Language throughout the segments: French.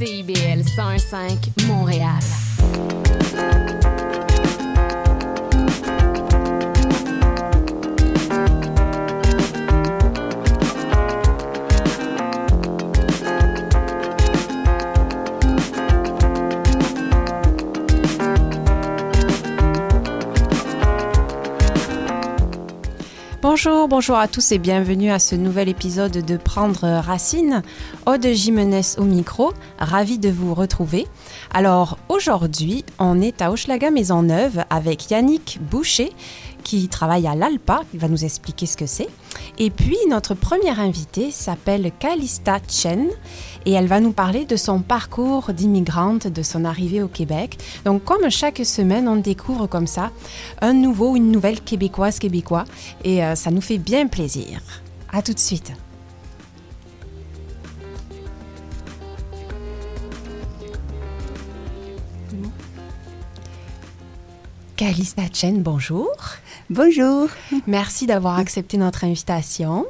CIBL 105 Montréal. Bonjour, bonjour à tous et bienvenue à ce nouvel épisode de Prendre Racine. Aude Jimenez au micro, ravi de vous retrouver. Alors aujourd'hui, on est à Hochelaga Maisonneuve avec Yannick Boucher qui travaille à l'ALPA, il va nous expliquer ce que c'est. Et puis notre première invitée s'appelle Kalista Chen et elle va nous parler de son parcours d'immigrante, de son arrivée au Québec. Donc comme chaque semaine, on découvre comme ça un nouveau, une nouvelle québécoise, québécois et euh, ça nous fait bien plaisir. À tout de suite. Kalista Chen, bonjour. Bonjour. Merci d'avoir accepté notre invitation.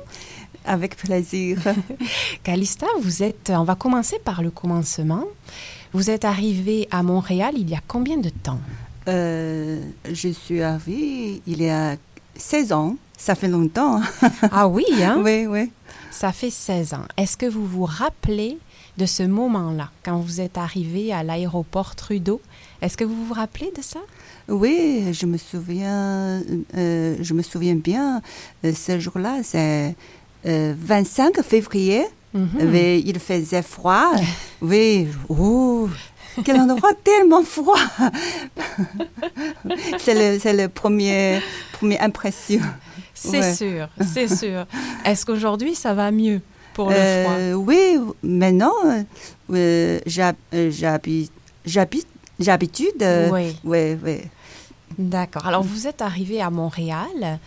Avec plaisir. Calista, vous êtes, on va commencer par le commencement. Vous êtes arrivée à Montréal il y a combien de temps? Euh, je suis arrivée il y a 16 ans. Ça fait longtemps. Ah oui, hein? Oui, oui. Ça fait 16 ans. Est-ce que vous vous rappelez de ce moment-là, quand vous êtes arrivée à l'aéroport Trudeau? Est-ce que vous vous rappelez de ça? Oui, je me souviens, euh, je me souviens bien. Euh, ce jour-là, c'est euh, 25 février. Oui, il faisait froid. oui, oh, quel endroit tellement froid. c'est le, premier, impression. C'est Ouais. sûr, c'est sûr. Est-ce qu'aujourd'hui ça va mieux pour le froid? Euh, oui, maintenant, euh, j'hab- euh, j'habite, j'habite, euh, Oui. oui, oui. D'accord. Alors, vous êtes arrivé à Montréal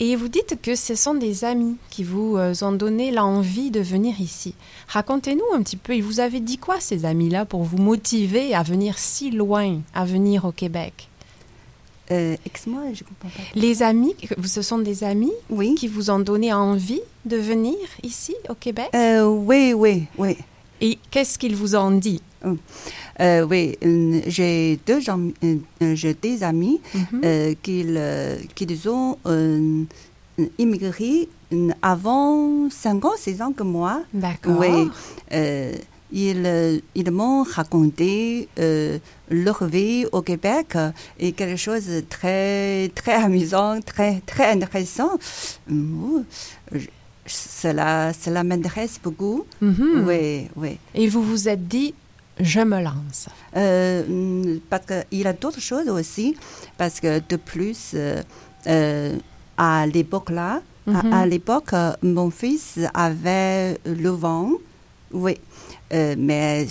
et vous dites que ce sont des amis qui vous euh, ont donné l'envie de venir ici. Racontez-nous un petit peu. Ils vous avaient dit quoi, ces amis-là, pour vous motiver à venir si loin, à venir au Québec? Euh, Excuse-moi, je comprends pas. Les amis, ce sont des amis Oui. qui vous ont donné envie de venir ici, au Québec? Euh, oui, oui, oui. Et qu'est-ce qu'ils vous ont dit? Euh, oui, j'ai deux, j'ai des amis Mhm. euh, qui, euh, qui ont euh, immigré avant 5 ans, 6 ans que moi. D'accord. Oui, ils, ils m'ont raconté leur vie au Québec et quelque chose de très, très amusant, très, très intéressant. Je- Cela, cela m'intéresse beaucoup. Mhm. Oui, oui. Et vous vous êtes dit, je me lance. Euh, parce qu'il y a d'autres choses aussi, parce que de plus, euh, euh, à l'époque à- Mhm. à, l'époque, euh, mon fils avait le vent, oui, Euh, mais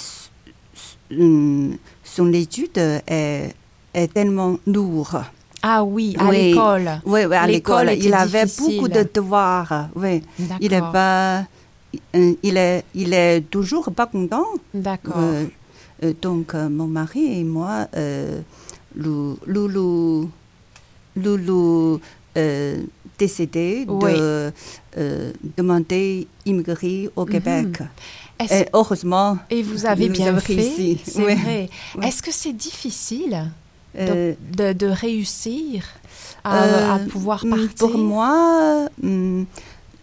son étude est, est tellement lourde. Ah oui, à Oui. l'école. Oui, oui, à L'école il avait beaucoup de devoirs, oui. Il est D'accord. pas, il est, il est toujours pas content. D'accord. Euh, euh, donc, euh, mon mari et moi, euh, Lou- Loulou, Loulou euh, décidé Oui. de euh, demander immigrer au Québec. Est-ce- Et heureusement, Et vous avez bien fait, c'est Oui. vrai. Oui. Est-ce que c'est difficile de, euh, de- de réussir à, euh, à pouvoir mm, partir? Pour moi, mm,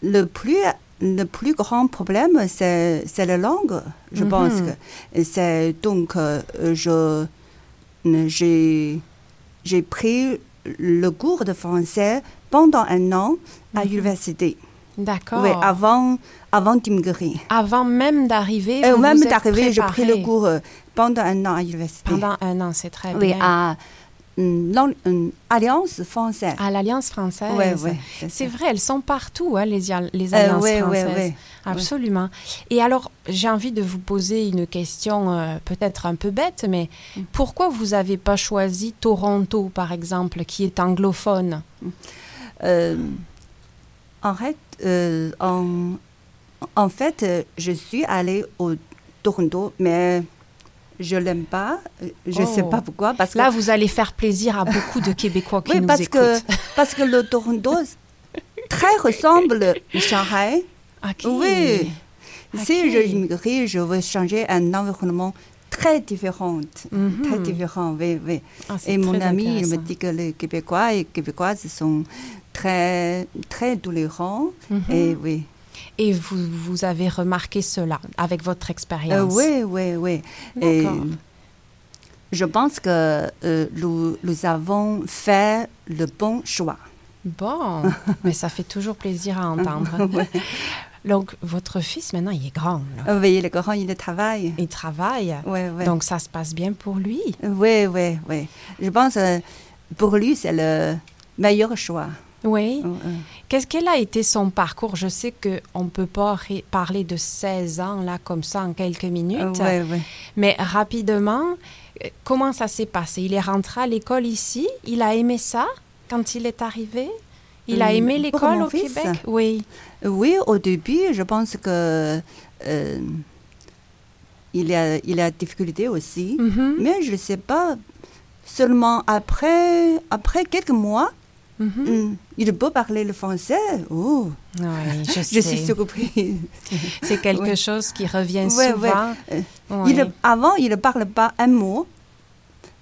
le plus le plus grand problème, c'est la langue, je Mhm. pense. que. C'est donc euh, je j'ai j'ai pris le cours de français pendant un an à Mhm. l'université. D'accord. Oui, avant avant d'immigrer. Avant même d'arriver, Euh, même d'arriver, j'ai pris le cours euh, pendant un an à l'université. Pendant un an, c'est très oui, bien. à mm, mm, Alliance française. À l'Alliance française. Ouais, ouais, c'est vrai, elles sont partout, hein, les, Euh, alliances ouais, ouais, françaises. Absolument. Et alors, j'ai envie de vous poser une question euh, peut-être un peu bête, mais Mm. pourquoi vous n'avez pas choisi Toronto, par exemple, qui est anglophone? Euh, en fait, euh, en, en fait, euh, je suis allée au Toronto, mais je l'aime pas. Euh, Je ne sais Oh. pas pourquoi. Parce Là, que, vous allez faire plaisir à beaucoup de Québécois qui oui, nous parce que, parce que le Toronto très ressemble à Shanghai. Ok. Oui. Si je immigrais, je veux changer un environnement très différent. Mhm. Très différent, oui, oui. Ah, Et mon ami, il me dit que les Québécois et Québécoises sont très, très tolérants. Mhm. Et oui. Et vous, vous avez remarqué cela avec votre Euh, expérience oui, oui, oui. Et je pense que euh, nous, nous avons fait le bon choix. Bon, mais ça fait toujours plaisir à entendre. Donc, votre fils, maintenant, il est grand. là. Euh, Oui, le grand, il travaille. Il travaille. Oui, oui. Donc, ça se passe bien pour lui. Oui, oui, oui. Je pense que pour lui, c'est le meilleur choix. Oui. Euh, euh. Qu'est-ce quel a été son parcours? Je sais qu'on ne peut pas parler de 16 ans, là, comme ça, en quelques minutes. Euh, oui, oui. Mais rapidement, euh, comment ça s'est passé? Il est rentré à l'école ici? Il a aimé ça quand il est arrivé? Il a Hum, aimé l'école au fils? Québec? Oui. Oui, au début, je pense que euh, il a, il a difficulté aussi. Mhm, Mais je ne sais pas, seulement après, après quelques mois, mhm. hum, il peut parler le français. Oh, Oui, je, je suis surprise. C'est quelque chose qui revient souvent. Euh. Il, avant, il ne parle pas un mot.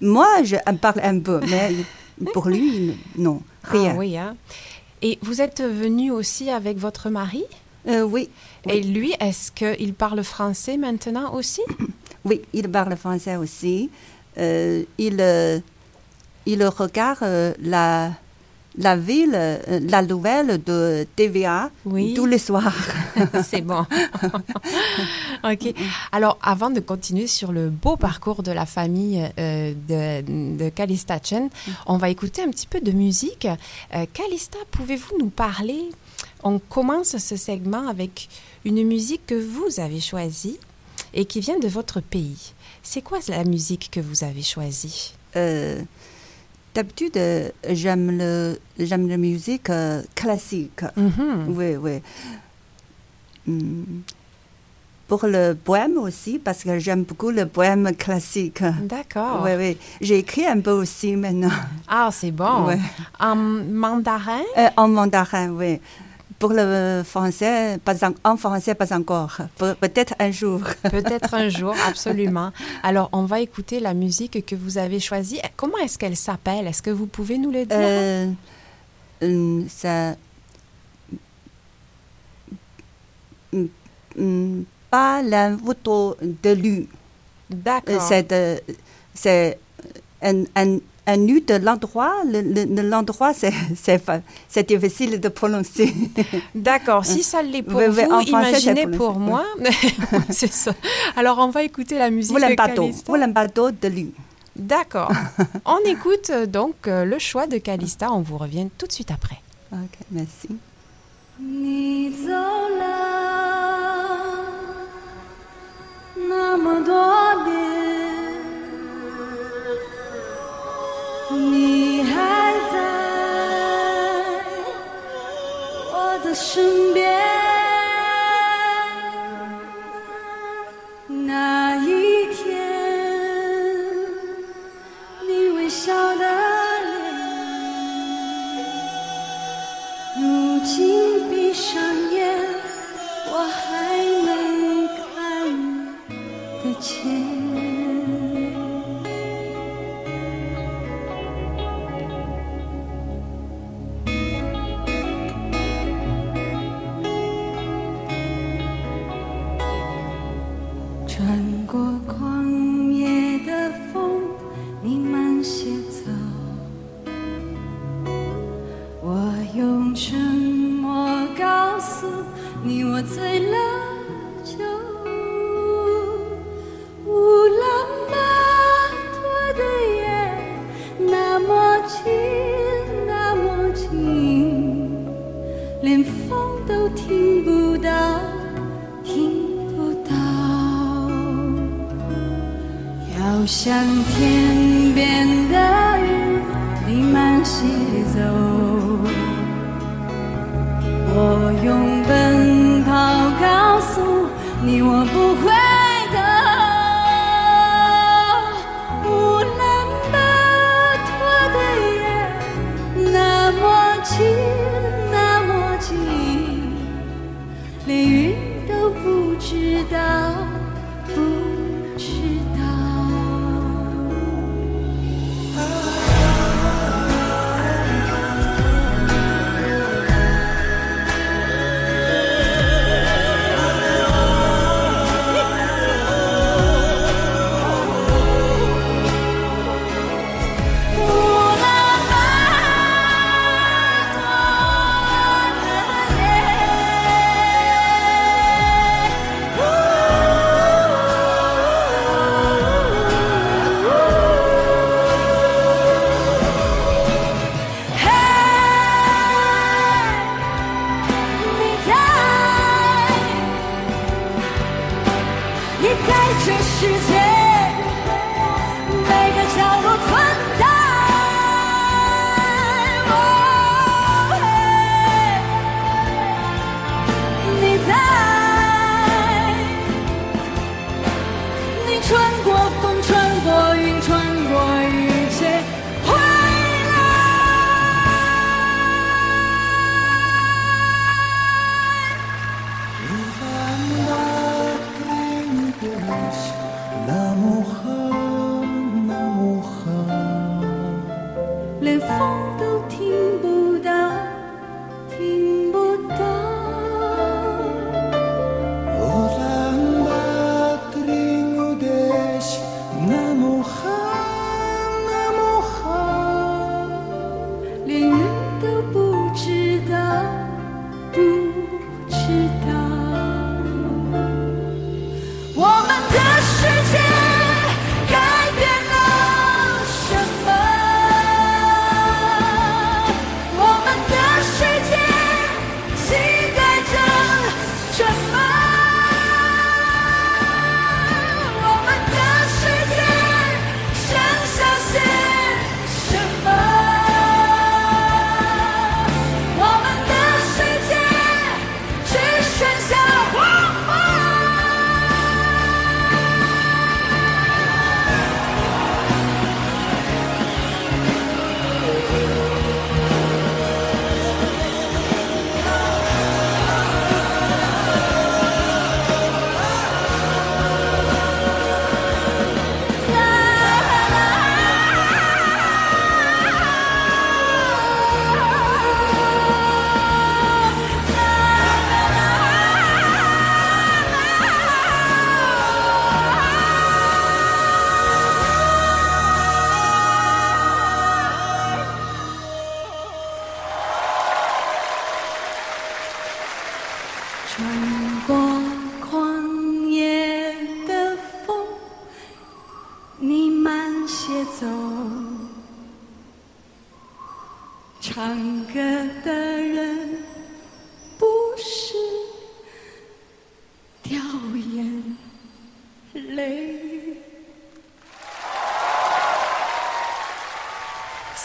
Moi, je parle un peu, mais pour lui, non, rien. Ah oui, hein. Et vous êtes venu aussi avec votre mari? Euh, oui, Et lui, est-ce qu'il parle français maintenant aussi? Oui, il parle français aussi. Euh, il, euh, il regarde la, la ville, euh, la nouvelle de TVA Oui. tous les soirs. C'est bon. ok. Alors, avant de continuer sur le beau parcours de la famille euh, de, de Kalista Chen, on va écouter un petit peu de musique. Euh, Kalista, pouvez-vous nous parler? On commence ce segment avec une musique que vous avez choisie et qui vient de votre pays. C'est quoi la musique que vous avez choisie? Euh, D'habitude, euh, j'aime le, j'aime la musique euh, classique. Mhm. Oui, oui. Hum, Pour le poème aussi, parce que j'aime beaucoup le poème classique. D'accord. Oui, oui. J'ai écrit un peu aussi maintenant. Ah, c'est bon. En mandarin? Euh, en mandarin, oui. Pour le français, pas en, en français, pas encore. Pe- Peut-être un jour. Peut-être un jour, absolument. Alors, on va écouter la musique que vous avez choisie. Comment est-ce qu'elle s'appelle? Est-ce que vous pouvez nous le dire? Euh, hum, ça. hum, hum, Pas la photo de lui. Euh, D'accord. C'est un, un, un nu de l'endroit. Le- le- le- L'endroit, c'est- c'est fa- c'est difficile de prononcer. D'accord. Si ça l'est pour Oui, oui, vous, en français, c'est imaginez pour pour le- moi. c'est ça. Alors, on va écouter la musique Voilà un de bateau. Calista. Voilà un bateau de lui. D'accord. on écoute euh, donc euh, le choix de Calista. On vous revient tout de suite après. OK, merci. 你走了那么多年， 你还在我的身边。那一天，你微笑的脸。如今闭上眼，我还能看得见。我醉了酒。乌兰巴托的夜那么静，那么静，连风都听不到，听不到。要向天边的云，你慢些走。连风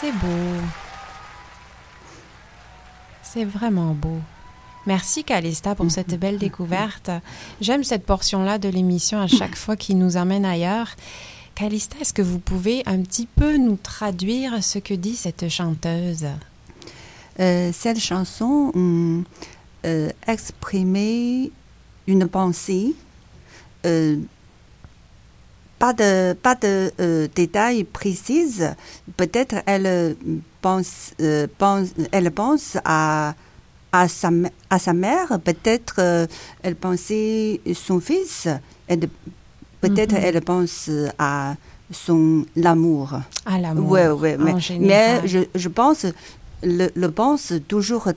C'est beau. C'est vraiment beau. Merci Calista pour cette belle découverte. J'aime cette portion-là de l'émission à chaque fois qui nous emmène ailleurs. Calista, est-ce que vous pouvez un petit peu nous traduire ce que dit cette chanteuse? Euh, cette chanson hum, euh, exprimait une pensée, euh, pas de, pas de euh, détails précis. Peut-être elle euh, pense, euh, pense, elle pense à, à, sa, à sa mère, peut-être euh, elle pensait son fils, peut-être Mhm. elle pense à son l'amour. À l'amour. Ouais, ouais, en mais, mais je, je pense, le, le pense toujours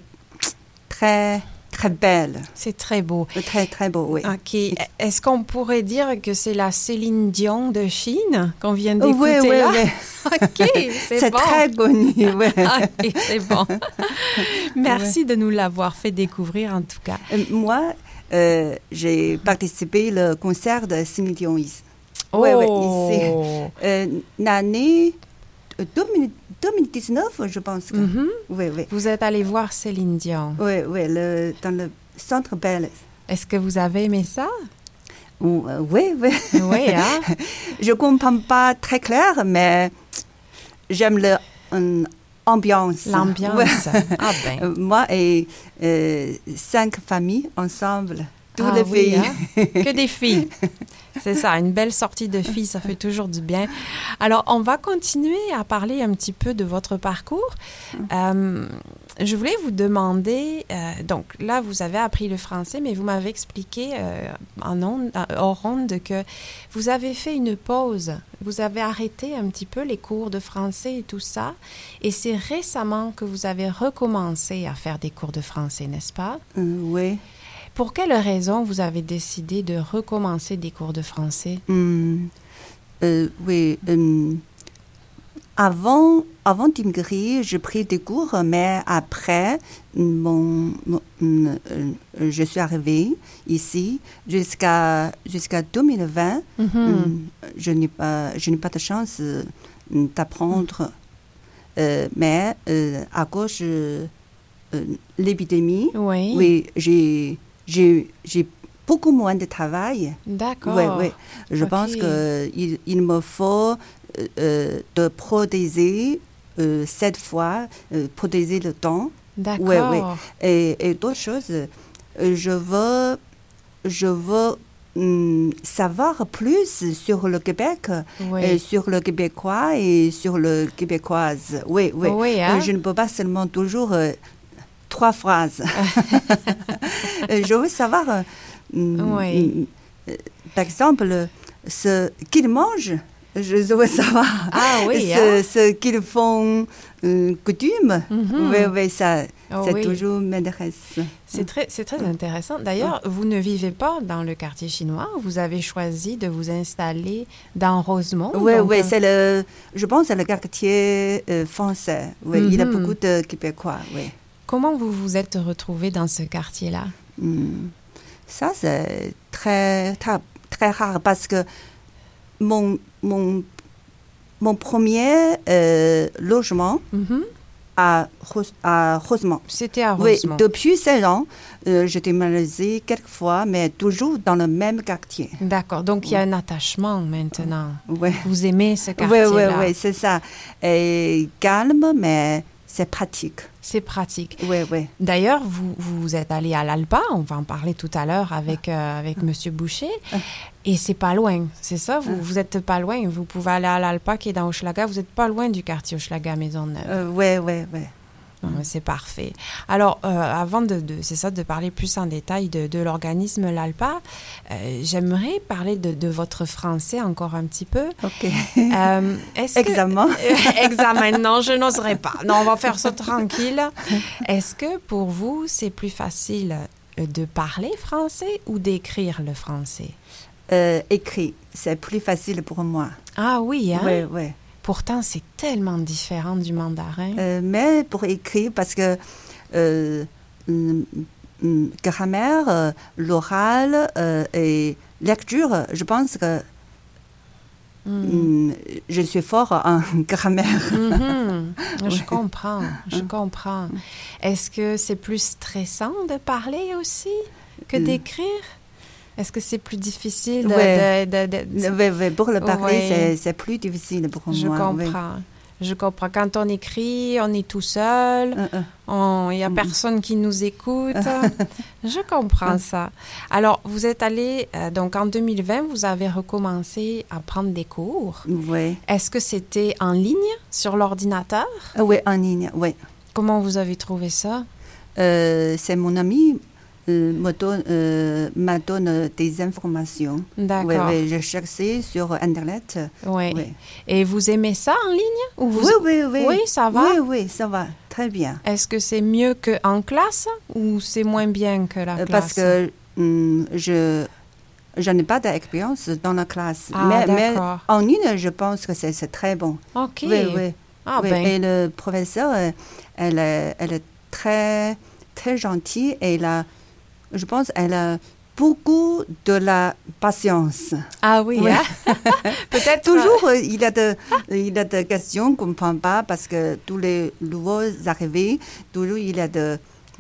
très, très belle. C'est très beau. Très, très beau, oui. Ok. Est-ce qu'on pourrait dire que c'est la Céline Dion de Chine qu'on vient Oui, d'écouter oui, là? oui. Ok, c'est C'est bon. très connu. Ok, c'est bon. Merci de nous l'avoir fait découvrir en tout cas. Euh, Moi, euh, j'ai participé au concert de Céline Dion ici. Ouais, ouais, ici. Oh. Euh, L'année 2000 2019, je pense. que- Mhm. Oui, oui. Vous êtes allé voir Céline Dion. Oui, oui, le, dans le centre Belle. Est-ce que vous avez aimé ça? Euh, oui, oui. Oui, hein Je comprends pas très clair, mais j'aime l'ambiance. L'ambiance. Ah ben. moi et euh, cinq familles ensemble tous Ah les oui, hein? Que des filles. C'est ça, une belle sortie de filles, ça fait toujours du bien. Alors, on va continuer à parler un petit peu de votre parcours. Euh, je voulais vous demander, euh, donc là, vous avez appris le français, mais vous m'avez expliqué euh, en onde, euh, hors onde que vous avez fait une pause. Vous avez arrêté un petit peu les cours de français et tout ça. Et c'est récemment que vous avez recommencé à faire des cours de français, n'est-ce pas? Oui. Pour quelle raison vous avez décidé de recommencer des cours de français? Hum, euh, oui. hum, avant avant d'immigrer, j'ai pris des cours, mais après, mon, mon- hum, euh, je suis arrivée ici jusqu'à jusqu'à 2020. Mhm. hum, je n'ai pas je n'ai pas de chance euh, d'apprendre, mais à cause de l'épidémie, Oui, oui, j'ai j'ai beaucoup moins de travail. d'accord. Oui, oui. Je pense qu'il il me faut euh, euh, de protéger euh, cette fois, euh, protéger le temps. D'accord. Ouais, ouais. Et, et d'autres choses, euh, je veux, je veux hum, savoir plus sur le Québec, Oui. et sur le québécois et sur le québécoise. Oui, oui. Oui, hein? Euh, Je ne peux pas seulement toujours euh, trois phrases. Euh, je veux savoir, euh, Oui. hum, euh, par exemple, ce qu'ils mangent. Je veux savoir Ah oui, ce, hein? ce qu'ils font euh, coutume. Mhm. Oui, oui, ça, Oh ça oui. toujours m'intéresse. C'est très, c'est très intéressant. D'ailleurs, vous ne vivez pas dans le quartier chinois. Vous avez choisi de vous installer dans Rosemont. Oui, donc, oui, c'est le, je pense, c'est le quartier euh, français. Oui, il y a Mhm. beaucoup de Québécois, oui. Comment vous vous êtes retrouvé dans ce quartier-là? Hmm. Ça, c'est très, très, très rare parce que mon, mon, mon premier euh, logement Mhm. à, à Rosemont. C'était à Oui, Rosemont. depuis 16 ans, euh, j'ai déménagé quelques fois, mais toujours dans le même quartier. D'accord. Donc, il y a un attachement maintenant. Oui, Vous aimez ce oui, quartier-là. oui, oui, c'est ça. Et calme, mais c'est pratique. C'est pratique. Oui, oui. D'ailleurs, vous, vous êtes allé à l'Alpa, on va en parler tout à l'heure avec, euh, avec Monsieur Boucher, et c'est pas loin, c'est ça? Vous, vous êtes pas loin, vous pouvez aller à l'Alpa qui est dans Hochelaga, vous êtes pas loin du quartier Hochelaga Maisonneuve. Oui, oui, oui. Mais C'est parfait. Alors, euh, avant de, de- c'est ça, de parler plus en détail de, de l'organisme l'ALPA, euh, j'aimerais parler de, de votre français encore un petit peu. OK. Euh, est-ce Examen. Examen, non, je n'oserais pas. Non, on va faire ça tranquille. Est-ce que pour vous, c'est plus facile de parler français ou d'écrire le français? Écrit, c'est plus facile pour moi. Ah oui, hein? Oui, oui. Pourtant, c'est tellement différent du mandarin. Euh, mais pour écrire, parce que euh, grammaire, euh, l'oral et lecture, je pense que Hmm. je suis fort en grammaire. Mhm. Je comprends, je comprends. Est-ce que c'est plus stressant de parler aussi que d'écrire? Est-ce que c'est plus difficile de... Ouais. de- pour le parler, c'est- plus difficile pour Je moi. oui. comprends. Je comprends. Quand on écrit, on est tout seul, Euh, euh. il n'y a Mm. personne qui nous écoute. Je comprends ça. Alors, vous êtes allé, euh, donc en 2020, vous avez recommencé à prendre des cours. Oui. Est-ce que c'était en ligne sur l'ordinateur? Oui, en ligne, oui. Comment vous avez trouvé ça? Euh, c'est mon ami me donne, m'a donne des informations. Oui, D'accord. oui, je cherchais sur Internet. Oui. Et vous aimez ça en ligne? Ou vous... Oui, oui, oui. Oui, ça va? Oui, oui, ça va. Très bien. Est-ce que c'est mieux qu'en classe ou c'est moins bien que la Euh, classe? Parce que hum, je, je n'ai pas d'expérience dans la classe. Ah, mais, en ligne, je pense que c'est très bon. OK. Oui, oui. Ah, oui. ben, Et le professeur, euh, elle, est- elle est très, très gentille et elle a, je pense elle a beaucoup de la patience. ah oui, hein? Peut-être... Toujours, euh, il, y a de, il y a des questions qu'on ne comprend pas parce que tous les nouveaux arrivés, toujours il y a de,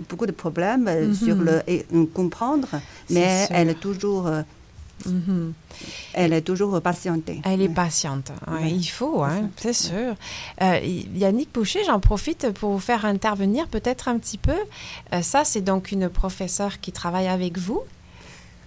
beaucoup de problèmes euh, Mhm. sur le et, euh, comprendre, mais elle est toujours, Mhm. elle est toujours patientée. Elle est patiente. Ouais, Ouais. Il faut, hein, c'est sûr. Euh, Yannick Boucher, j'en profite pour vous faire intervenir peut-être un petit peu. Euh, ça, c'est donc une professeure qui travaille avec vous.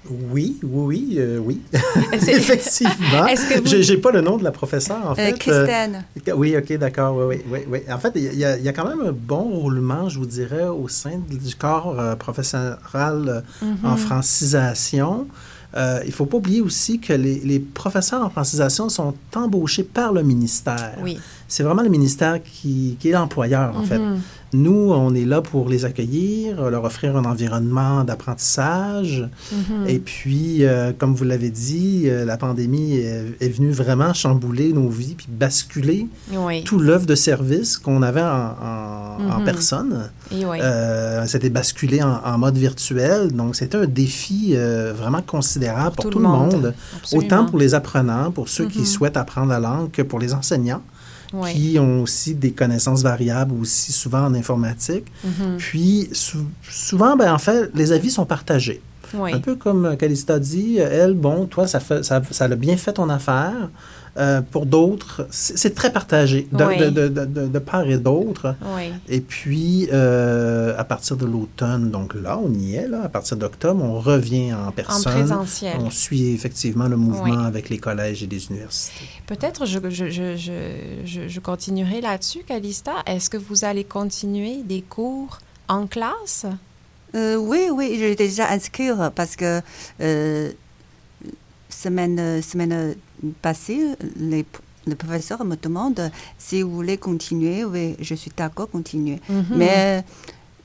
Oui, oui, oui, euh, oui. Effectivement. Est-ce que vous- J'ai pas le nom de la professeure, en Euh, fait. Christine. Euh, oui, OK, d'accord. Oui, oui, oui, oui. En fait, il y, a, il y a quand même un bon roulement, je vous dirais, au sein du corps euh, professoral euh, Mm-hmm. en francisation. Euh, il ne faut pas oublier aussi que les, les professeurs en francisation sont embauchés par le ministère. Oui. C'est vraiment le ministère qui, qui est l'employeur, en fait. Nous, on est là pour les accueillir, leur offrir un environnement d'apprentissage. Mhm. Et puis, euh, comme vous l'avez dit, euh, la pandémie est, est venue vraiment chambouler nos vies puis basculer Oui. tout l'œuvre de service qu'on avait en, en- en Mhm. personne. Et oui. Euh, C'était basculé en, en mode virtuel. Donc, c'était un défi euh, vraiment considérable pour tout, le monde. Autant pour les apprenants, pour ceux qui Mhm. souhaitent apprendre la langue, que pour les enseignants, Oui. qui ont aussi des connaissances variables, aussi souvent en informatique. Mhm. Puis, sou- souvent, ben, en fait, les avis sont partagés. Oui. Un peu comme Calista dit, elle, bon, toi, ça, fait, ça, ça a bien fait ton affaire. Euh, pour d'autres, c'est très partagé, de, Oui. de, de, de- de- de part et d'autre. Oui. Et puis, euh, à partir de l'automne, donc là, on y est, là, à partir d'octobre, on revient en En personne. présentiel. On suit effectivement le mouvement Oui. avec les collèges et les universités. Peut-être je, je continuerai là-dessus, Calista. Est-ce que vous allez continuer des cours en classe? Euh, oui, oui, j'ai déjà inscrit parce que euh, semaine, semaine passée, les, le professeur me demande si vous voulez continuer. Oui, je suis d'accord, continuer. Mhm. Mais,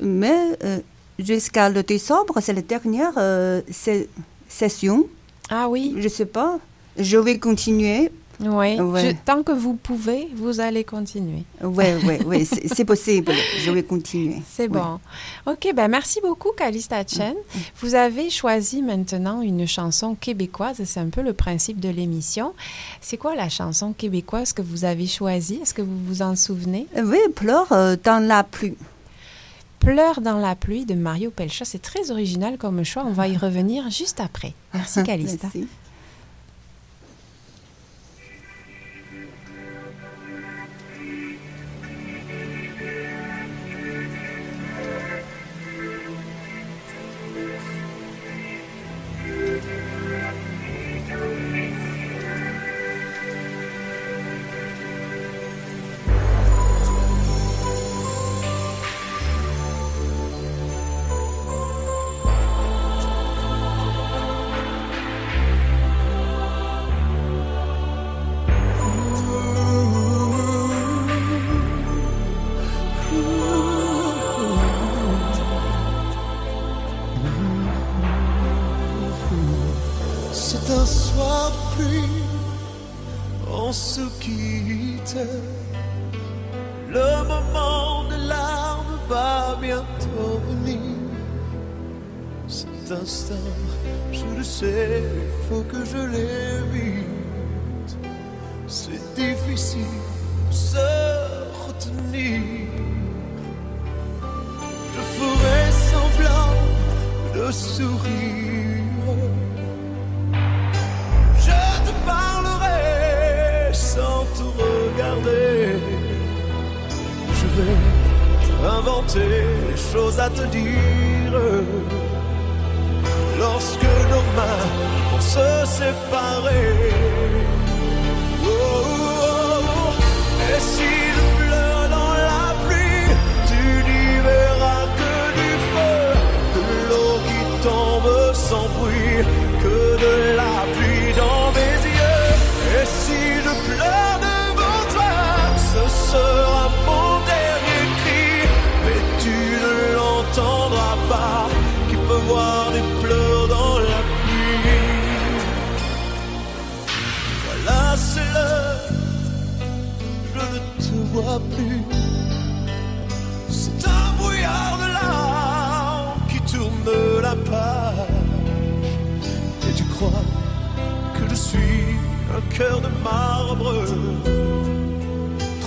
mais euh, jusqu'à le décembre, c'est la dernière euh, session. Ah oui, Je sais pas. Je vais continuer. Oui. Ouais. Je- tant que vous pouvez, vous allez continuer. Oui, oui, oui, c'est possible. Je vais continuer. C'est bon. OK, ben merci beaucoup, Calista Chen. Vous avez choisi maintenant une chanson québécoise. C'est un peu le principe de l'émission. C'est quoi la chanson québécoise que vous avez choisie? Est-ce que vous vous en souvenez? Oui, pleure euh, dans la pluie. Pleure dans la pluie de Mario Pelcha. C'est très original comme choix. On va y revenir juste après. Merci, Calista. Merci.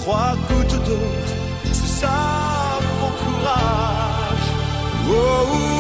Trois gouttes d'eau, c'est ça mon courage. Oh,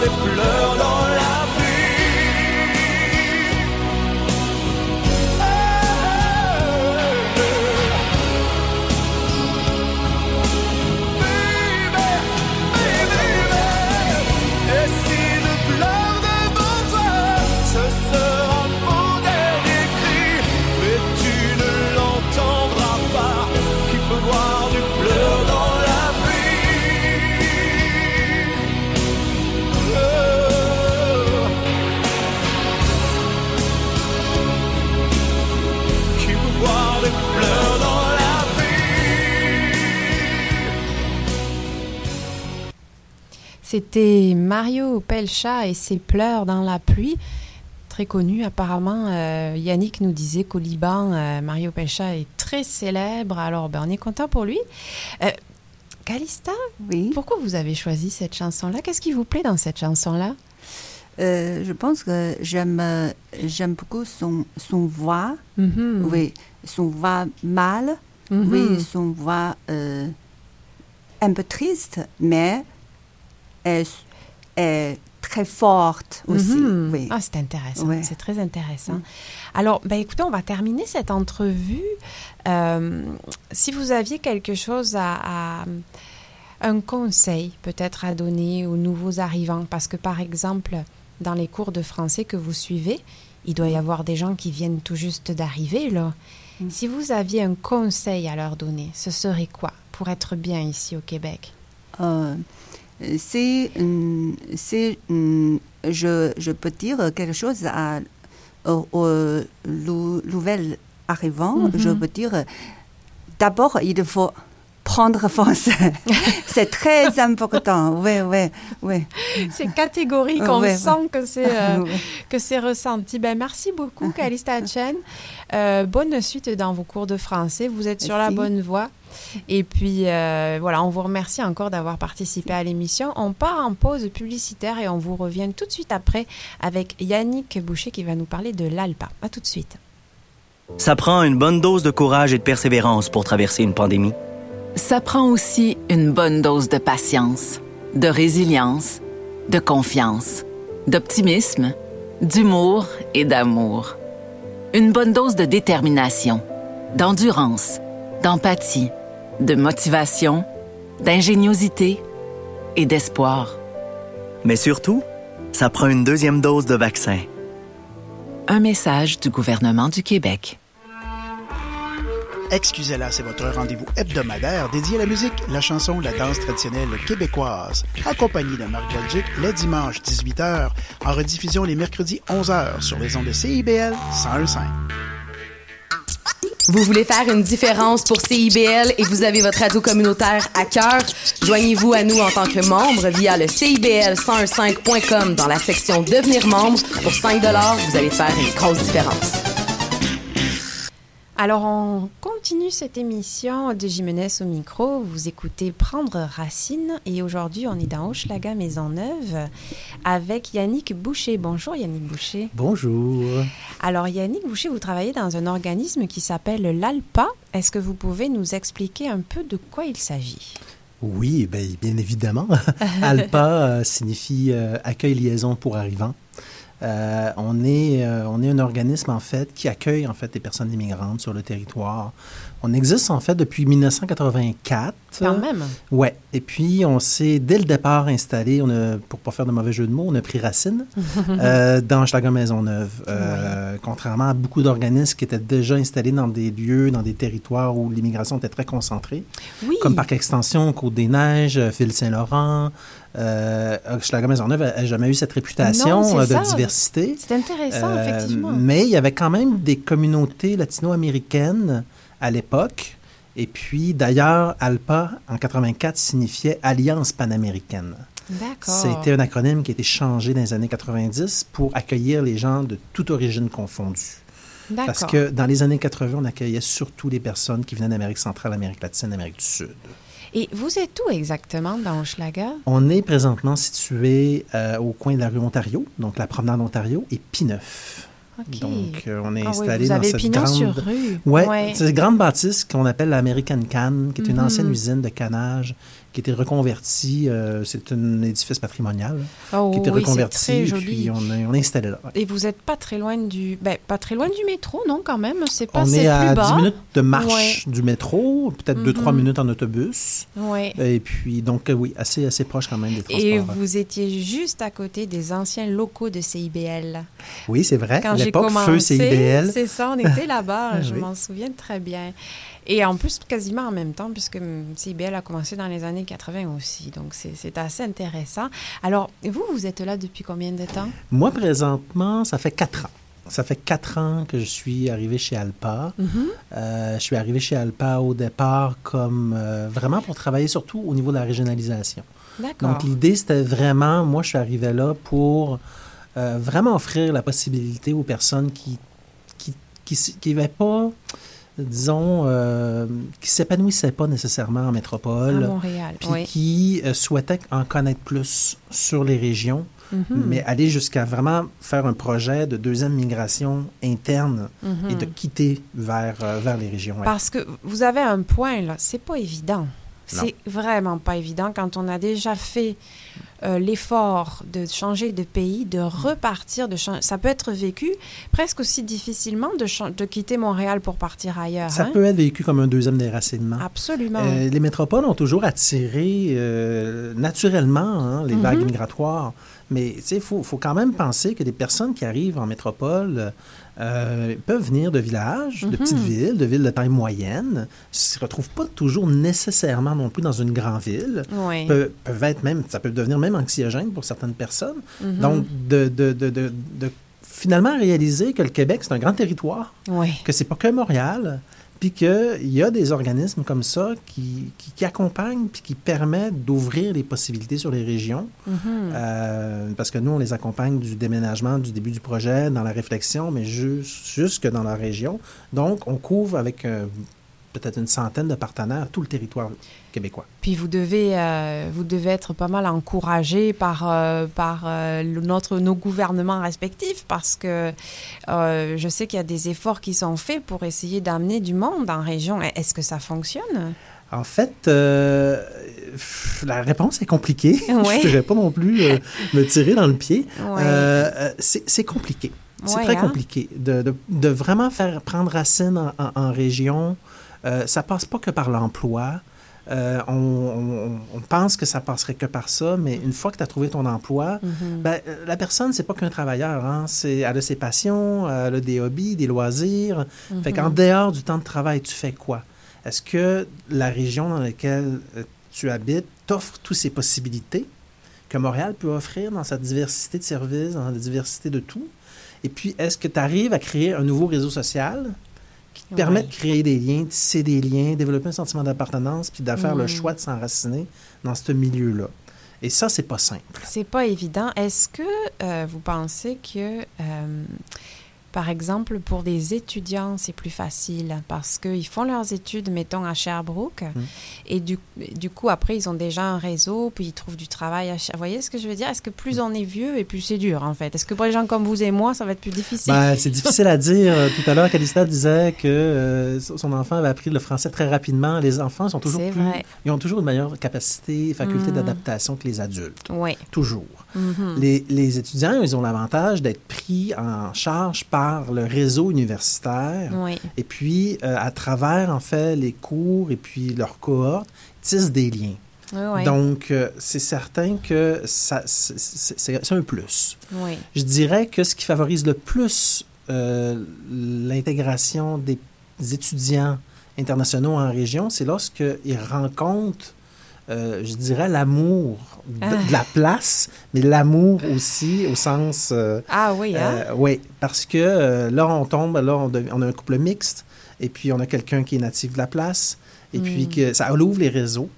les pleurs C'était Mario Pelcha et ses pleurs dans la pluie. Très connu apparemment. Euh, Yannick nous disait qu'au Liban, euh, Mario Pelcha est très célèbre. Alors, ben, on est content pour lui. Euh, Calista, Oui. pourquoi vous avez choisi cette chanson-là? Qu'est-ce qui vous plaît dans cette chanson-là? Je pense que j'aime j'aime beaucoup son, son voix. Mhm. Oui, son voix mâle. Oui, son voix un peu triste, mais est, très forte aussi. Mhm. Oui. Ah, c'est intéressant. Ouais. C'est très intéressant. Alors, ben, écoutez, on va terminer cette entrevue. Euh, si vous aviez quelque chose à, à- un conseil peut-être à donner aux nouveaux arrivants, parce que par exemple, dans les cours de français que vous suivez, il doit y avoir des gens qui viennent tout juste d'arriver là. Mm. Si vous aviez un conseil à leur donner, ce serait quoi pour être bien ici au Québec? Euh, c'est, c'est, hum, je, je peux dire quelque chose à, aux, aux lou- nouvelles arrivants. Mhm. Je peux dire, d'abord, il faut prendre français. c'est très important. Oui, oui, oui. C'est catégorique, on sent que c'est euh, Oui. que c'est ressenti. Ben, merci beaucoup, Calista Chen. Euh, bonne suite dans vos cours de français. Vous êtes sur la bonne voie. Et puis, euh, voilà, on vous remercie encore d'avoir participé à l'émission. On part en pause publicitaire et on vous revient tout de suite après avec Yannick Boucher qui va nous parler de l'ALPA. À tout de suite. Ça prend une bonne dose de courage et de persévérance pour traverser une pandémie. Ça prend aussi une bonne dose de patience, de résilience, de confiance, d'optimisme, d'humour et d'amour. Une bonne dose de détermination, d'endurance, d'empathie, de motivation, d'ingéniosité et d'espoir. Mais surtout, ça prend une deuxième dose de vaccin. Un message du gouvernement du Québec. Excusez-la, c'est votre rendez-vous hebdomadaire dédié à la musique, la chanson, la danse traditionnelle québécoise. Accompagné de Marc Belgique les dimanches 18h, en rediffusion les mercredis 11h sur les ondes de CIBL 101.5. Vous voulez faire une différence pour CIBL et vous avez votre radio communautaire à cœur? Joignez-vous à nous en tant que membre via le CIBL1015.com dans la section Devenir membre. Pour 5 vous allez faire une grosse différence. Alors, on continue cette émission de Jimenez au micro. Vous écoutez Prendre Racine et aujourd'hui, on est dans Hochelaga Maisonneuve avec Yannick Boucher. Bonjour Yannick Boucher. Bonjour. Alors, Yannick Boucher, vous travaillez dans un organisme qui s'appelle l'ALPA. Est-ce que vous pouvez nous expliquer un peu de quoi il s'agit? Oui, bien, bien évidemment. ALPA euh, signifie euh, Accueil Liaison pour Arrivants. Euh, on, est, euh, on est un organisme, en fait, qui accueille, en fait, des personnes immigrantes sur le territoire. On existe, en fait, depuis 1984. Quand même. Ouais. Et puis, on s'est, dès le départ, installé, on a, pour pas faire de mauvais jeu de mots, on a pris racine euh, dans Schlager Maisonneuve. Euh, Contrairement à beaucoup d'organismes qui étaient déjà installés dans des lieux, dans des territoires où l'immigration était très concentrée, Oui. comme Parc Extension, Côte-des-Neiges, Ville-Saint-Laurent. Euh, Schlager Maisonneuve n'a jamais eu cette réputation Non, euh, de ça. diversité. C'est intéressant, Euh, effectivement. Mais il y avait quand même des communautés latino-américaines à l'époque. Et puis, d'ailleurs, ALPA, en 84, signifiait Alliance panaméricaine. D'accord. C'était un acronyme qui a été changé dans les années 90 pour accueillir les gens de toute origine confondue. D'accord. Parce que dans les années 80, on accueillait surtout les personnes qui venaient d'Amérique centrale, Amérique latine, Amérique du Sud. Et vous êtes où exactement dans Hochelaga? On est présentement situé euh, au coin de la rue Ontario, donc la promenade Ontario, et Pineuf. OK. Donc, euh, on est Ah installé dans cette grande... sur rue. Ouais, une grande bâtisse qu'on appelle l'American Can, qui est une Mhm. ancienne usine de canage qui a été reconvertie. euh, c'est un édifice patrimonial Oh, qui a été oui, reconverti. très joli. puis on est, on est installé là. ouais. Et vous n'êtes pas très loin du, ben, pas très loin du métro, non, quand même? C'est pas On est à plus bas? 10 minutes de marche du métro, peut-être Mhm. 2-3 minutes en autobus. Ouais. Et puis, donc, euh, oui, assez, assez proche quand même des transports. Et vous étiez juste à côté des anciens locaux de CIBL. Oui, c'est vrai. Quand j'ai commencé, Feu CIBL. c'est ça, on était là-bas, je Oui. m'en souviens très bien. Et en plus, quasiment en même temps, puisque hum, CIBL a commencé dans les années 80 aussi. Donc, c'est assez intéressant. Alors, vous, vous êtes là depuis combien de temps? Moi, présentement, ça fait 4 ans. Ça fait 4 ans que je suis arrivé chez Alpa. Mhm. Euh, je suis arrivé chez Alpa au départ comme euh, vraiment pour travailler surtout au niveau de la régionalisation. Donc l'idée, c'était vraiment, moi je suis arrivé là pour euh, vraiment offrir la possibilité aux personnes qui qui qui, s- qui avaient pas, disons, euh, qui s'épanouissaient pas nécessairement en à métropole, Montréal, puis oui. qui euh, souhaitaient en connaître plus sur les régions, Mhm. mais aller jusqu'à vraiment faire un projet de deuxième migration interne et de Mhm. quitter vers, euh, vers les régions. Parce que vous avez un point, là, c'est pas évident. C'est vraiment pas évident quand on a déjà fait euh, l'effort de changer de pays, de repartir, de ça peut être vécu presque aussi difficilement de, quitter Montréal pour partir ailleurs. Ça hein? peut être vécu comme un deuxième déracinement. Absolument. Euh, les métropoles ont toujours attiré euh, naturellement hein, les Mhm. vagues migratoires. Mais il faut, faut quand même penser que des personnes qui arrivent en métropole euh, peuvent venir de villages, de Mhm. petites villes, de villes de taille moyenne, ne se retrouvent pas toujours nécessairement non plus dans une grande ville. oui. Pe- peuvent être même, ça peut devenir même anxiogène pour certaines personnes. Mhm. Donc, de, de, de, de, de finalement réaliser que le Québec, c'est un grand territoire, Oui. que c'est pas que Montréal, puis qu'il y a des organismes comme ça qui, qui, qui accompagnent puis qui permettent d'ouvrir les possibilités sur les régions. Mhm. Euh, parce que nous, on les accompagne du déménagement, du début du projet, dans la réflexion, mais juste, jusque dans la région. Donc, on couvre avec euh, peut-être une centaine de partenaires tout le territoire québécois. Puis vous devez, euh, vous devez être pas mal encouragé par, euh, par euh, notre, nos gouvernements respectifs parce que je sais qu'il y a des efforts qui sont faits pour essayer d'amener du monde en région. Est-ce que ça fonctionne? En fait, euh, la réponse est compliquée. Ouais. Je ne voudrais pas non plus euh, me tirer dans le pied. Ouais. Euh, c'est c'est compliqué. C'est Ouais, très hein? compliqué de, de- de vraiment faire prendre racine en, en- en région. Euh, ça passe pas que par l'emploi. Euh, on, on- on pense que ça passerait que par ça, mais une fois que tu as trouvé ton emploi, Mhm. ben, euh, la personne, c'est pas qu'un travailleur. Hein? C'est, elle a ses passions, elle a des hobbies, des loisirs. Fait qu'en dehors du temps de travail, tu fais quoi? Est-ce que la région dans laquelle tu habites t'offre toutes ces possibilités que Montréal peut offrir dans sa diversité de services, dans la diversité de tout? Et puis, est-ce que tu arrives à créer un nouveau réseau social? Qui te permet Ouais. de créer des liens, de tisser des liens, développer un sentiment d'appartenance, puis de faire le Mhm. choix de s'enraciner dans ce milieu-là? Et ça, c'est pas simple. C'est pas évident. Est-ce que euh, vous pensez que euh, par exemple, pour des étudiants, c'est plus facile parce qu'ils font leurs études, mettons, à Sherbrooke. Mm. Et du, du coup, après, ils ont déjà un réseau, puis ils trouvent du travail à Sher- Vous voyez ce que je veux dire? Est-ce que plus on est vieux et plus c'est dur, en fait? Est-ce que pour les gens comme vous et moi, ça va être plus difficile? Ben, c'est difficile à dire. Euh, Tout à l'heure, Calista disait que euh, son enfant avait appris le français très rapidement. Les enfants sont toujours plus... Ils ont toujours une meilleure capacité, faculté Mm. d'adaptation que les adultes. Oui. Toujours. Mhm. Les, les étudiants, ils ont l'avantage d'être pris en charge par le réseau universitaire. Oui. Et puis, euh, à travers, en fait, les cours et puis leurs cohortes, tissent des liens. Oui, oui. Donc, euh, c'est certain que ça, c'est- c'est c'est un plus. oui. Je dirais que ce qui favorise le plus euh, l'intégration des étudiants internationaux en région, c'est lorsqu'ils rencontrent, euh, je dirais, l'amour de, Ah. de la place, mais l'amour aussi au sens... euh, Ah oui, hein? euh, oui, parce que là, on tombe, là, on, dev- on a un couple mixte, et puis on a quelqu'un qui est natif de la place, et puis Mm. que ça ouvre les réseaux,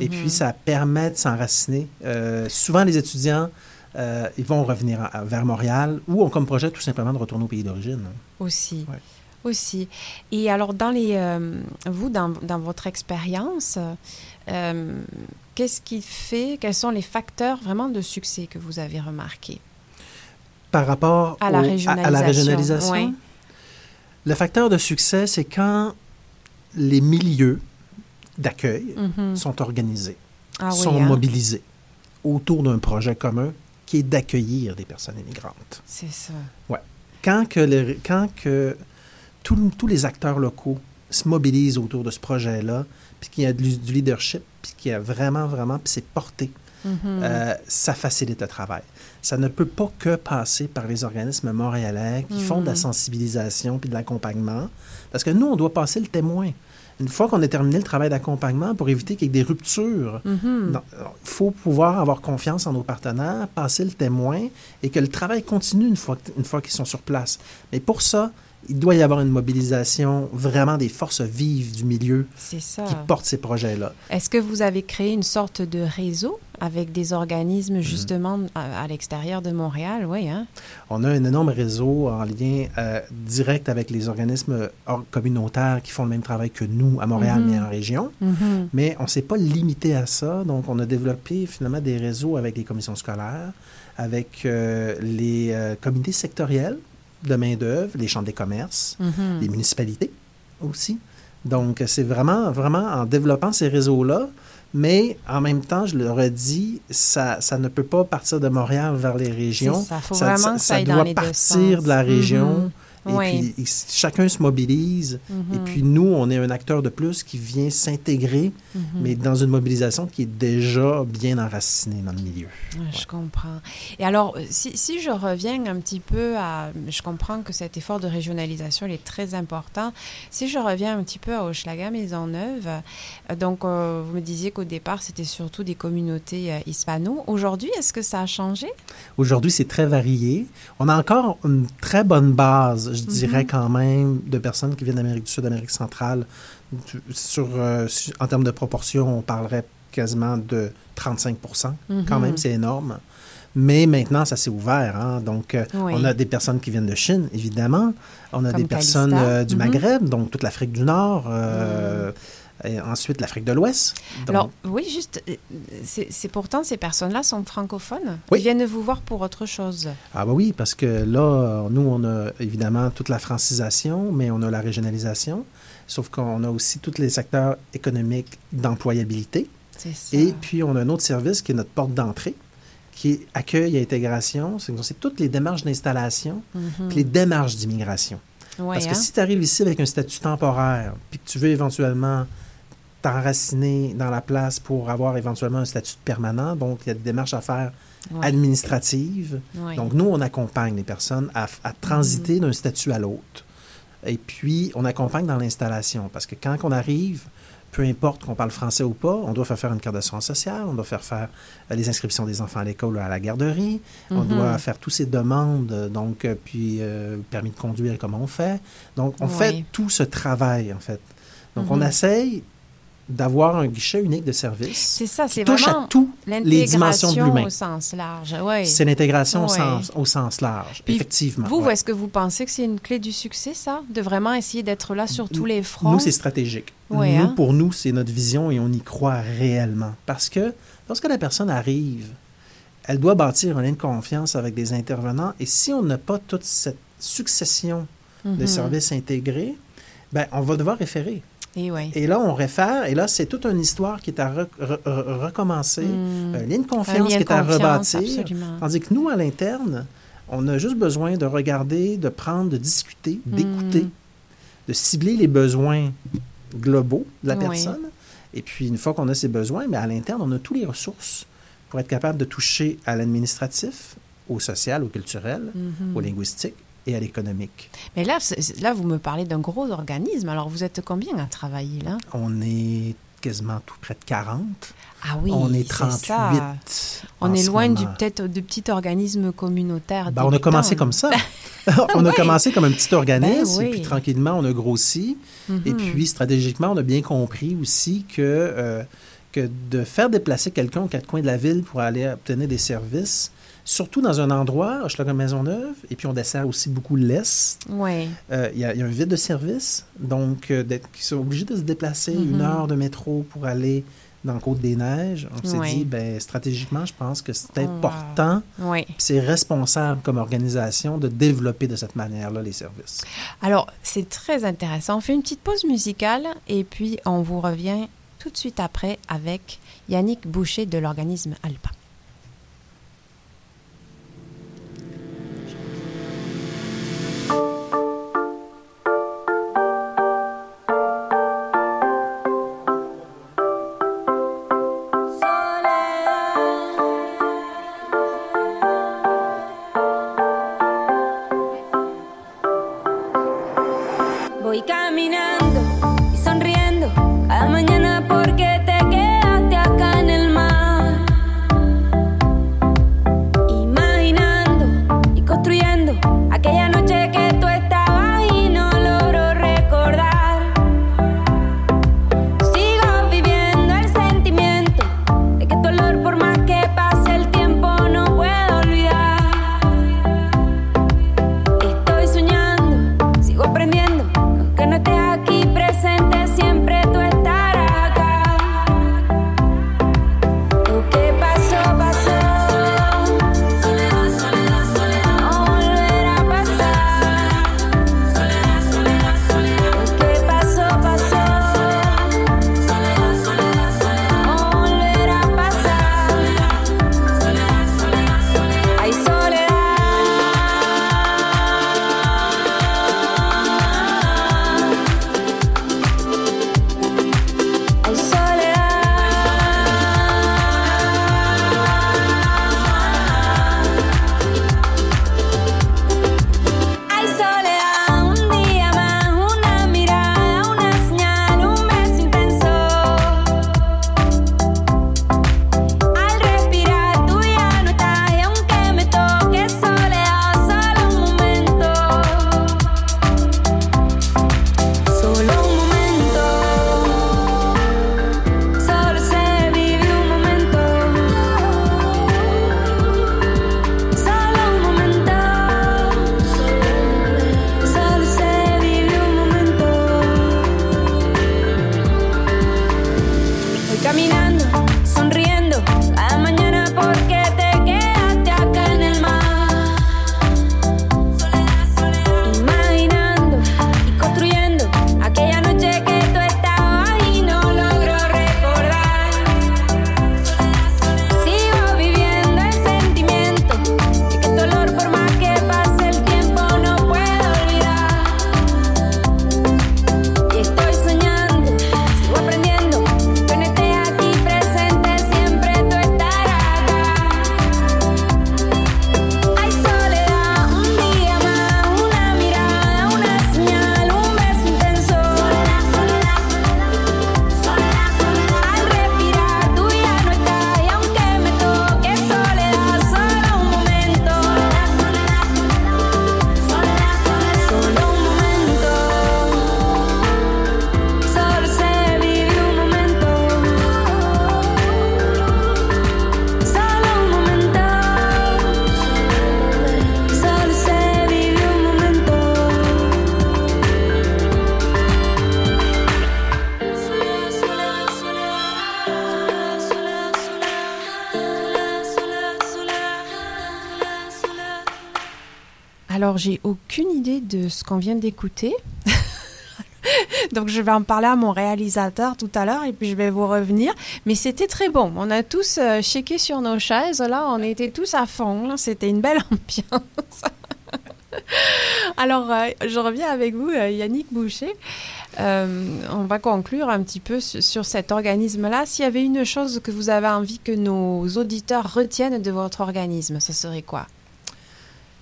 et Mhm. puis ça permet de s'enraciner. Souvent, les étudiants, ils vont revenir à- vers Montréal ou ont comme projet tout simplement de retourner au pays d'origine. Aussi. Ouais. Aussi. Et alors, dans les, euh, vous, dans, dans votre expérience, euh, qu'est-ce qui fait, quels sont les facteurs vraiment de succès que vous avez remarqués? Par rapport à la régionalisation? à la régionalisation, Ouais. le facteur de succès, c'est quand les milieux d'accueil Mhm. sont organisés, Ah oui, sont hein? mobilisés autour d'un projet commun qui est d'accueillir des personnes immigrantes. C'est ça. Quand que, quand que tous les acteurs locaux se mobilisent autour de ce projet-là, puis qu'il y a du, du leadership, puis qu'il y a vraiment, vraiment, puis c'est porté, Mhm. euh, ça facilite le travail. Ça ne peut pas que passer par les organismes montréalais qui font de la Mhm. sensibilisation puis de l'accompagnement, parce que nous, on doit passer le témoin. Une fois qu'on a terminé le travail d'accompagnement, pour éviter qu'il y ait des ruptures, il faut pouvoir avoir confiance en nos partenaires, passer le témoin et que le travail continue une fois, une fois qu'ils sont sur place. Mais pour ça, il doit y avoir une mobilisation vraiment des forces vives du milieu ça. qui portent ces projets-là. Est-ce que vous avez créé une sorte de réseau avec des organismes Mhm. justement à, à l'extérieur de Montréal? Oui, hein? On a un énorme réseau en lien euh, direct avec les organismes communautaires qui font le même travail que nous à Montréal, Mhm. mais en région. Mhm. Mais on ne s'est pas limité à ça. Donc, on a développé finalement des réseaux avec les commissions scolaires, avec euh, les euh, comités sectoriels de main-d'œuvre, les chambres des commerces, Mhm. les municipalités aussi. Donc, c'est vraiment, vraiment en développant ces réseaux-là. Mais en même temps, je le redis, ça, ça ne peut pas partir de Montréal vers les régions. Ça, faut vraiment que ça aille doit dans les deux partir de la région. Et Oui. puis, chacun se mobilise. Et Mhm. puis, nous, on est un acteur de plus qui vient s'intégrer, Mhm. mais dans une mobilisation qui est déjà bien enracinée dans le milieu. Ouais, Je comprends. Et alors, euh, si, si je reviens un petit peu à... Je comprends que cet effort de régionalisation il est très important. Si je reviens un petit peu à Hochelaga Maisonneuve, euh, donc euh, vous me disiez qu'au départ, c'était surtout des communautés euh, hispano. Aujourd'hui, est-ce que ça a changé? Aujourd'hui, c'est très varié. On a encore une très bonne base, je dirais Mhm. quand même, de personnes qui viennent d'Amérique du Sud, d'Amérique centrale. Du- Sur, euh, su- en termes de proportion, on parlerait quasiment de 35% Quand Mhm. même, c'est énorme. Mais maintenant, ça s'est ouvert. hein. Donc, euh, Oui. on a des personnes qui viennent de Chine, évidemment. On a Comme des personnes euh, du Mhm. Maghreb, donc toute l'Afrique du Nord. euh, Et ensuite, l'Afrique de l'Ouest. Donc, Alors, oui, juste, euh, c'est pourtant, ces personnes-là sont francophones. Oui. Ils viennent vous voir pour autre chose. Ah bah oui, parce que là, nous, on a évidemment toute la francisation, mais on a la régionalisation, sauf qu'on a aussi tous les secteurs économiques d'employabilité. Et puis, on a un autre service qui est notre porte d'entrée, qui est accueil et intégration. C'est toutes les démarches d'installation, puis les démarches d'immigration. Ouais, Parce que hein? si tu arrives ici avec un statut temporaire, puis que tu veux éventuellement t'enraciner dans la place pour avoir éventuellement un statut permanent, donc il y a des démarches à faire Ouais. administratives. Ouais. Donc, nous, on accompagne les personnes à, à transiter Mhm. d'un statut à l'autre. Et puis, on accompagne dans l'installation. Parce que quand on arrive, peu importe qu'on parle français ou pas, on doit faire faire une carte d'assurance sociale, on doit faire faire euh, les inscriptions des enfants à l'école ou à la garderie, on Mhm. doit faire toutes ces demandes, donc, euh, puis euh, permis de conduire, comment on fait. Donc, on Oui. fait tout ce travail, en fait. Donc, on Mhm. essaye d'avoir un guichet unique de service. C'est ça, c'est touche vraiment à tous les dimensions de l'intégration l'humain. au sens large. C'est l'intégration au, sens, au sens large, Puis effectivement. Vous, ouais. est-ce que vous pensez que c'est une clé du succès, ça? De vraiment essayer d'être là sur tous les fronts? Nous, c'est stratégique. Nous, hein? pour nous, c'est notre vision et on y croit réellement. Parce que lorsque la personne arrive, elle doit bâtir un lien de confiance avec des intervenants. Et si on n'a pas toute cette succession de Mhm. services intégrés, ben, on va devoir référer. Et ouais. Et là, on réfère, et là, c'est toute une histoire qui est à re- re- re- recommencer, Hmm. un lien de confiance qui est à rebâtir. absolument. Tandis que nous, à l'interne, on a juste besoin de regarder, de prendre, de discuter, d'écouter, Hmm. de cibler les besoins globaux de la Oui. personne. Et puis, une fois qu'on a ces besoins, mais à l'interne, on a toutes les ressources pour être capable de toucher à l'administratif, au social, au culturel, Mhm. au linguistique et à l'économique. Mais là, là, vous me parlez d'un gros organisme. Alors, vous êtes combien à travailler là? On est quasiment tout près de 40. Ah oui, on est c'est 38. ça. On est loin du peut-être du petit organisme communautaire. Ben, on a commencé débutant, comme ça. on a Oui. commencé comme un petit organisme, Ben oui. et puis tranquillement, on a grossi. Et Mhm. puis, stratégiquement, on a bien compris aussi que, euh, que de faire déplacer quelqu'un aux quatre coins de la ville pour aller obtenir des services, surtout dans un endroit, Hochelaga Maisonneuve, et puis on dessert aussi beaucoup l'Est, Ouais. euh, il y, a- il y a un vide de service, donc euh, d'être- ils sont obligés de se déplacer une heure de métro pour aller dans le Côte-des-Neiges. On s'est Ouais. dit, ben, stratégiquement, je pense que c'est important, Ouais. c'est responsable comme organisation de développer de cette manière-là les services. Alors, c'est très intéressant. On fait une petite pause musicale et puis on vous revient tout de suite après avec Yannick Boucher de l'organisme Alpa. J'ai aucune idée de ce qu'on vient d'écouter. Donc, je vais en parler à mon réalisateur tout à l'heure et puis je vais vous revenir. Mais c'était très bon. On a tous euh, shaké sur nos chaises. Là, on était tous à fond. C'était une belle ambiance. Alors, euh, je reviens avec vous, euh, Yannick Boucher. Euh, on va conclure un petit peu su- sur cet organisme-là. S'il y avait une chose que vous avez envie que nos auditeurs retiennent de votre organisme, ce serait quoi?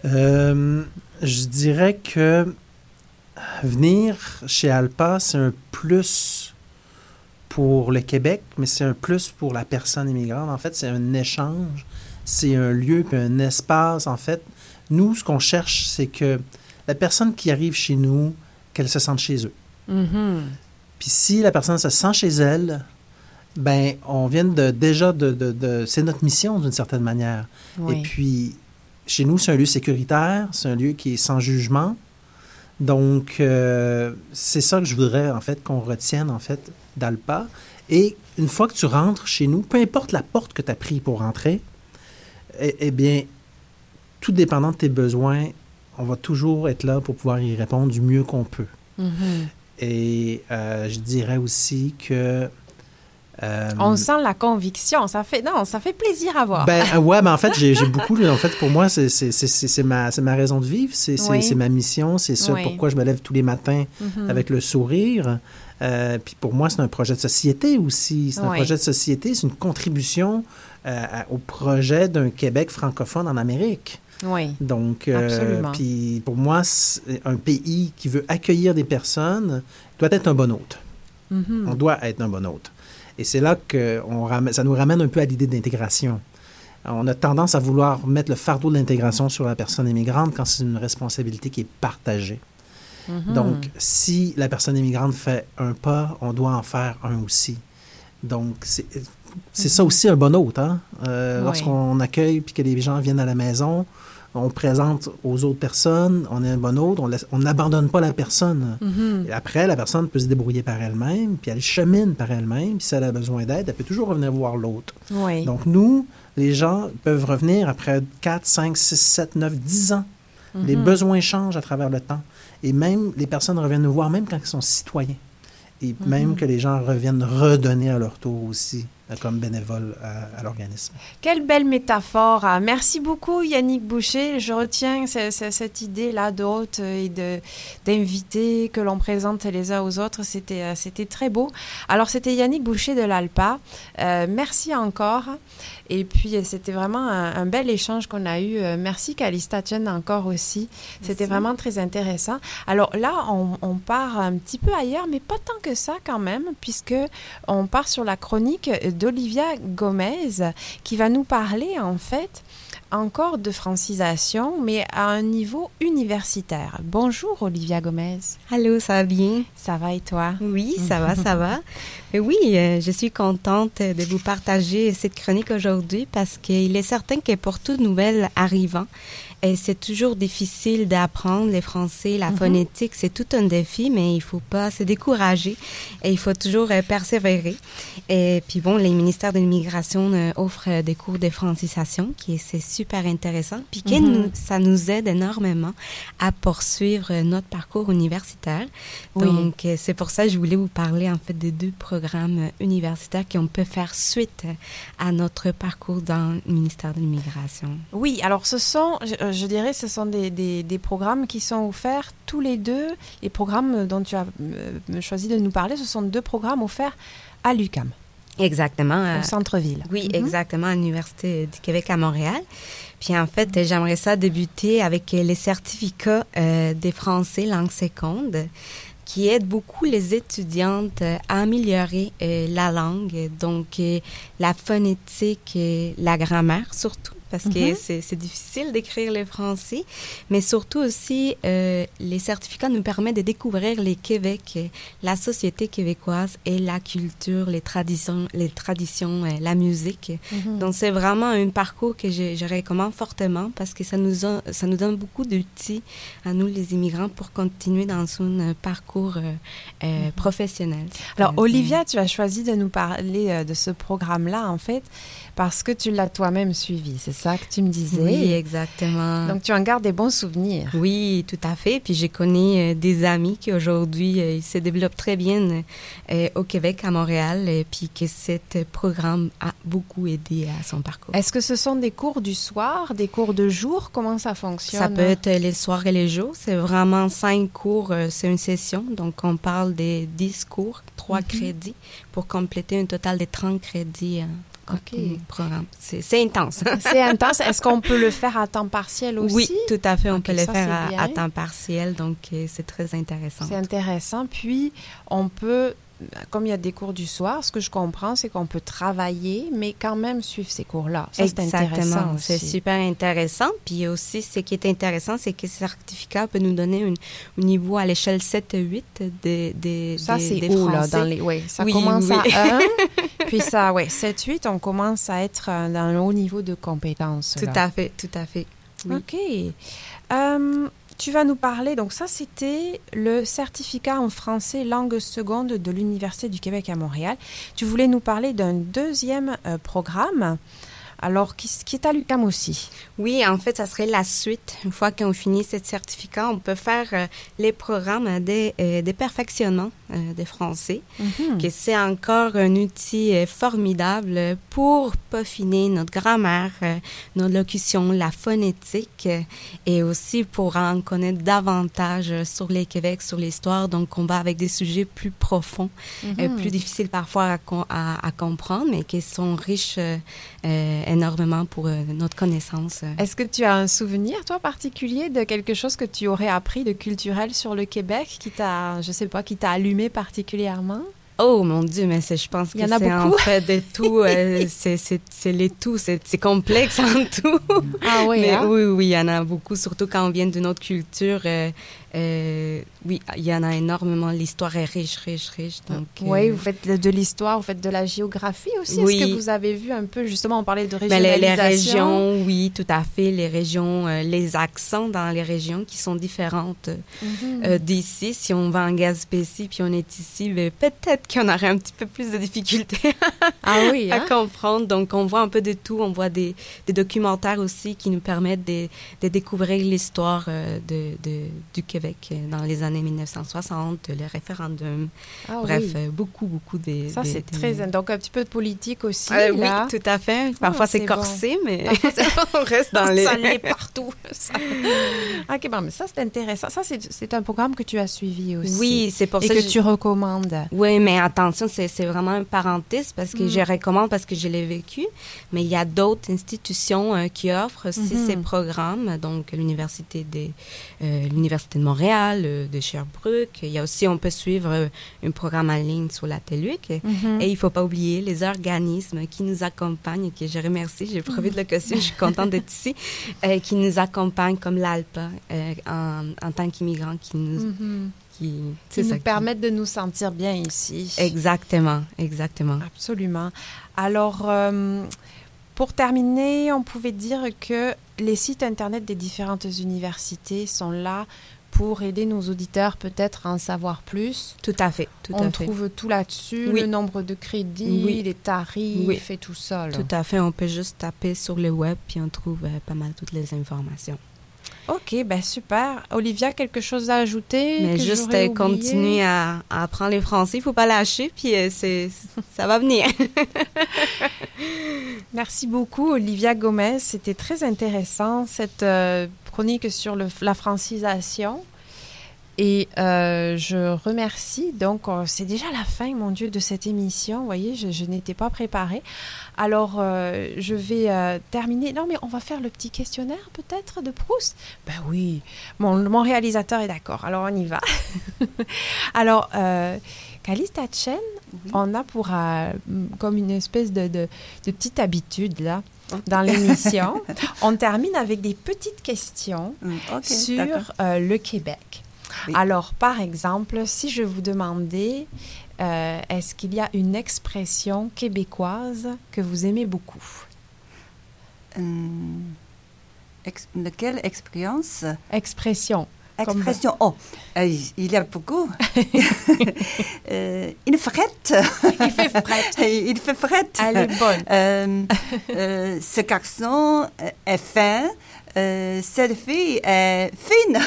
Euh, je dirais que venir chez Alpa, c'est un plus pour le Québec, mais c'est un plus pour la personne immigrante. En fait, c'est un échange, c'est un lieu, puis un espace. En fait, nous, ce qu'on cherche, c'est que la personne qui arrive chez nous, qu'elle se sente chez eux. Mhm. Puis si la personne se sent chez elle, ben on vient de déjà de, de- de- c'est notre mission d'une certaine manière. Oui. Et puis chez nous c'est un lieu sécuritaire, c'est un lieu qui est sans jugement. Donc euh, c'est ça que je voudrais en fait qu'on retienne en fait d'Alpa. Et une fois que tu rentres chez nous, peu importe la porte que tu as pris pour rentrer, eh, eh bien tout dépendant de tes besoins, on va toujours être là pour pouvoir y répondre du mieux qu'on peut. Mhm. Et euh, je dirais aussi que. Euh, On sent la conviction. Ça fait, non, ça fait plaisir à voir. ben, euh, ouais, mais en fait, j'ai beaucoup. En fait, pour moi, c'est ma, c'est ma raison de vivre, c'est c'est- Oui. c'est ma mission, c'est ça Oui. pourquoi je me lève tous les matins Mhm. avec le sourire. Euh, puis pour moi, c'est un projet de société aussi. C'est un Oui. projet de société, c'est une contribution euh, au projet d'un Québec francophone en Amérique. Oui. Donc, euh, puis pour moi, un pays qui veut accueillir des personnes doit être un bon hôte. Mhm. On doit être un bon hôte. Et c'est là que on ramène- ça nous ramène un peu à l'idée d'intégration. On a tendance à vouloir mettre le fardeau de l'intégration sur la personne immigrante quand c'est une responsabilité qui est partagée. Mhm. Donc, si la personne immigrante fait un pas, on doit en faire un aussi. Donc, c'est ça aussi un bon hôte. Hein? Euh, Oui. Lorsqu'on accueille puis que les gens viennent à la maison, on présente aux autres personnes, on est un bon hôte, on n'abandonne pas la personne. Mhm. Après, la personne peut se débrouiller par elle-même, puis elle chemine par elle-même, puis si elle a besoin d'aide, elle peut toujours revenir voir l'autre. Oui. Donc, nous, les gens peuvent revenir après 4, 5, 6, 7, 9, 10 ans. Les Mhm. besoins changent à travers le temps. Et même, les personnes reviennent nous voir, même quand ils sont citoyens. Et Mhm. même que les gens reviennent redonner à leur tour aussi, comme bénévoles à, à l'organisme. Quelle belle métaphore. Ah, Merci beaucoup Yannick Boucher. Je retiens ce- ce- cette idée-là d'hôte et de d'invités que l'on présente les uns aux autres. C'était euh, c'était très beau. Alors c'était Yannick Boucher de l'Alpa. Euh, merci encore. Et puis euh, c'était vraiment un, un bel échange qu'on a eu. Euh, merci Calista Chen encore aussi. C'était vraiment très intéressant. Alors là, on, on part un petit peu ailleurs, mais pas tant que ça quand même, puisque on part sur la chronique d'Olivia Gomez qui va nous parler en fait encore de francisation, mais à un niveau universitaire. Bonjour Olivia Gomez. Allô, ça va bien? Ça va et toi? Oui, ça va, ça va. Et oui, euh, je suis contente de vous partager cette chronique aujourd'hui parce qu'il est certain que pour tout nouvel arrivant, et c'est toujours difficile d'apprendre le français, la Mhm. phonétique, c'est tout un défi, mais il faut pas se décourager et il faut toujours euh, persévérer. Et puis bon, les ministères de l'immigration euh, offrent des cours de francisation, qui est c'est super intéressant, puis nous- ça nous aide énormément à poursuivre notre parcours universitaire. Oui. Donc, euh, c'est pour ça que je voulais vous parler en fait de deux programmes universitaires qu'on peut faire suite à notre parcours dans le ministère de l'immigration. Oui, alors ce sont, euh, je dirais, ce sont des, des- des programmes qui sont offerts tous les deux. Les programmes dont tu as euh, choisi de nous parler, ce sont deux programmes offerts à l'UCAM, Exactement. euh, au centre-ville. Oui, Mhm. exactement, à l'Université du Québec à Montréal. Puis en fait, euh, j'aimerais ça débuter avec euh, les certificats euh, des français langue seconde qui aident beaucoup les étudiantes euh, à améliorer euh, la langue, donc euh, la phonétique et la grammaire surtout, parce que Mhm. c'est c'est difficile d'écrire le français, mais surtout aussi, euh, les certificats nous permettent de découvrir les Québec, la société québécoise et la culture, les traditions, les traditions, euh, la musique. Mhm. Donc c'est vraiment un parcours que je, je recommande fortement parce que ça nous a- ça nous donne beaucoup d'outils à nous les immigrants pour continuer dans un parcours euh, euh, professionnel. Alors, Olivia, tu as choisi de nous parler de ce programme-là, en fait, parce que tu l'as toi-même suivi, c'est ça que tu me disais. Oui, exactement. Donc, tu en gardes des bons souvenirs. Oui, tout à fait. Puis j'ai connu euh, des amis qui aujourd'hui euh, ils se développent très bien euh, au Québec, à Montréal, et puis que ce programme a beaucoup aidé à son parcours. Est-ce que ce sont des cours du soir, des cours de jour? Comment ça fonctionne? Ça peut être les soirs et les jours. C'est vraiment cinq cours, c'est une session. Donc on parle des 10 cours, trois Mhm. crédits, pour compléter un total de 30 crédits. en Ok. programme. C'est intense. C'est intense. Est-ce qu'on peut le faire à temps partiel aussi? Oui, tout à fait. On peut le faire à, temps partiel, donc euh, c'est très intéressant. C'est intéressant. Puis, on peut, comme il y a des cours du soir, ce que je comprends, c'est qu'on peut travailler, mais quand même suivre ces cours-là. Ça, c'est intéressant c'est super intéressant. Puis aussi, ce qui est intéressant, c'est que ce certificat peut nous donner une- un niveau à l'échelle 7-8 des, des, Ça, c'est haut, là, dans les... Oui, ça Oui, commence oui. à 1, puis ça, oui, 7, 8, on commence à être euh, dans un haut niveau de compétences. Tout là. à fait, tout à fait. Oui. OK. Euh, tu vas nous parler, donc ça c'était le certificat en français langue seconde de l'Université du Québec à Montréal. Tu voulais nous parler d'un deuxième euh, programme, alors qui, est à l'UQAM aussi? Oui, en fait, ça serait la suite. Une fois qu'on finit ce certificat, on peut faire euh, les programmes des, euh, des perfectionnements euh, des français, Mhm. que c'est encore un outil euh, formidable pour peaufiner notre grammaire, euh, notre locution, la phonétique, et aussi pour en connaître davantage sur les Québec, sur l'histoire. Donc, on va avec des sujets plus profonds, Mhm. plus difficiles parfois à, com- à- à comprendre, mais qui sont riches euh, énormément pour notre connaissance. Est-ce que tu as un souvenir, toi, particulier de quelque chose que tu aurais appris de culturel sur le Québec qui t'a, je sais pas, qui t'a allumé particulièrement? Oh mon Dieu, mais je pense que c'est en fait de tout. euh, c'est- les tout. C'est c'est complexe en tout. Ah oui, Mais hein? oui, oui, il y en a beaucoup, surtout quand on vient d'une autre culture. euh, euh, oui, il y en a énormément. L'histoire est riche, riche, riche. Donc, Oui, euh, vous faites de, l'histoire, vous faites de la géographie aussi. Oui. Est-ce que vous avez vu un peu, justement, on parlait de ben, les, régionalisation? les régions, oui, tout à fait. Les régions, euh, les accents dans les régions qui sont différentes euh, d'ici. Si on va en Gaspésie puis on est ici, ben, peut-être qu'on aurait un petit peu plus de difficultés ah oui, à hein? comprendre. Donc, on voit un peu de tout. On voit des, des documentaires aussi qui nous permettent de, de découvrir l'histoire euh, de, de- du Québec euh, dans les années 1960, le référendum. Ah Bref, oui. euh, beaucoup, beaucoup de... Ça, c'est très... Donc, un petit peu de politique aussi, Euh, oui, là. tout à fait. Parfois, Ah, c'est c'est corsé, mais Parfois, c'est- on reste dans les... Ça l'est partout. ça. OK, bon, mais ça, c'est intéressant. Ça, c'est un programme que tu as suivi aussi. Oui, c'est pour Et ça que je- tu recommandes. Oui, mais attention, c'est vraiment un parenthèse parce que Mm. je recommande parce que je l'ai vécu. Mais il y a d'autres institutions euh, qui offrent aussi Mhm. ces programmes. Donc, l'Université de, euh, l'Université de Montréal, euh, de Sherbrooke. Il y a aussi, on peut suivre euh, un programme en ligne sur la TELUC. Mhm. Et il ne faut pas oublier les organismes qui nous accompagnent que je remercie. J'ai profité de l'occasion, je suis contente d'être ici, euh, qui nous accompagnent comme l'ALPA euh, en, en tant qu'immigrants qui nous, Mhm. qui, nous ça, qui- permettent de nous sentir bien ici. Exactement, exactement. Absolument. Alors, euh, pour terminer, on pouvait dire que les sites Internet des différentes universités sont là pour aider nos auditeurs peut-être à en savoir plus. Tout à fait, tout on à fait. trouve tout là-dessus, Oui. le nombre de crédits, Oui. les tarifs Oui. et tout ça. là. Tout à fait, on peut juste taper sur le web puis on trouve euh, pas mal toutes les informations. Ok, ben super. Olivia, quelque chose à ajouter Mais que juste euh, continuer à, à apprendre les français, il faut pas lâcher puis euh, c'est ça va venir. Merci beaucoup, Olivia Gomez. C'était très intéressant, cette euh, chronique sur le- la francisation. Et euh, je remercie, donc euh, c'est déjà la fin, mon Dieu, de cette émission. Vous voyez, je, je n'étais pas préparée. Alors, euh, je vais euh, terminer. Non, mais on va faire le petit questionnaire peut-être de Proust? Ben oui, mon, mon réalisateur est d'accord. Alors, on y va. Alors, Calista Chen, on a pour comme une espèce de, de, de petite habitude là dans l'émission. on termine avec des petites questions Mm, sur euh, le Québec. Oui. Alors, par exemple, si je vous demandais, euh, est-ce qu'il y a une expression québécoise que vous aimez beaucoup? Hum, ex- lequel? Expérience? Expression. Expression. Oh, euh, il y a beaucoup. Euh, il frette. Il fait frette. il fait frette. Elle est bonne. Euh, euh, ce garçon est fin. Euh, cette fille est fine.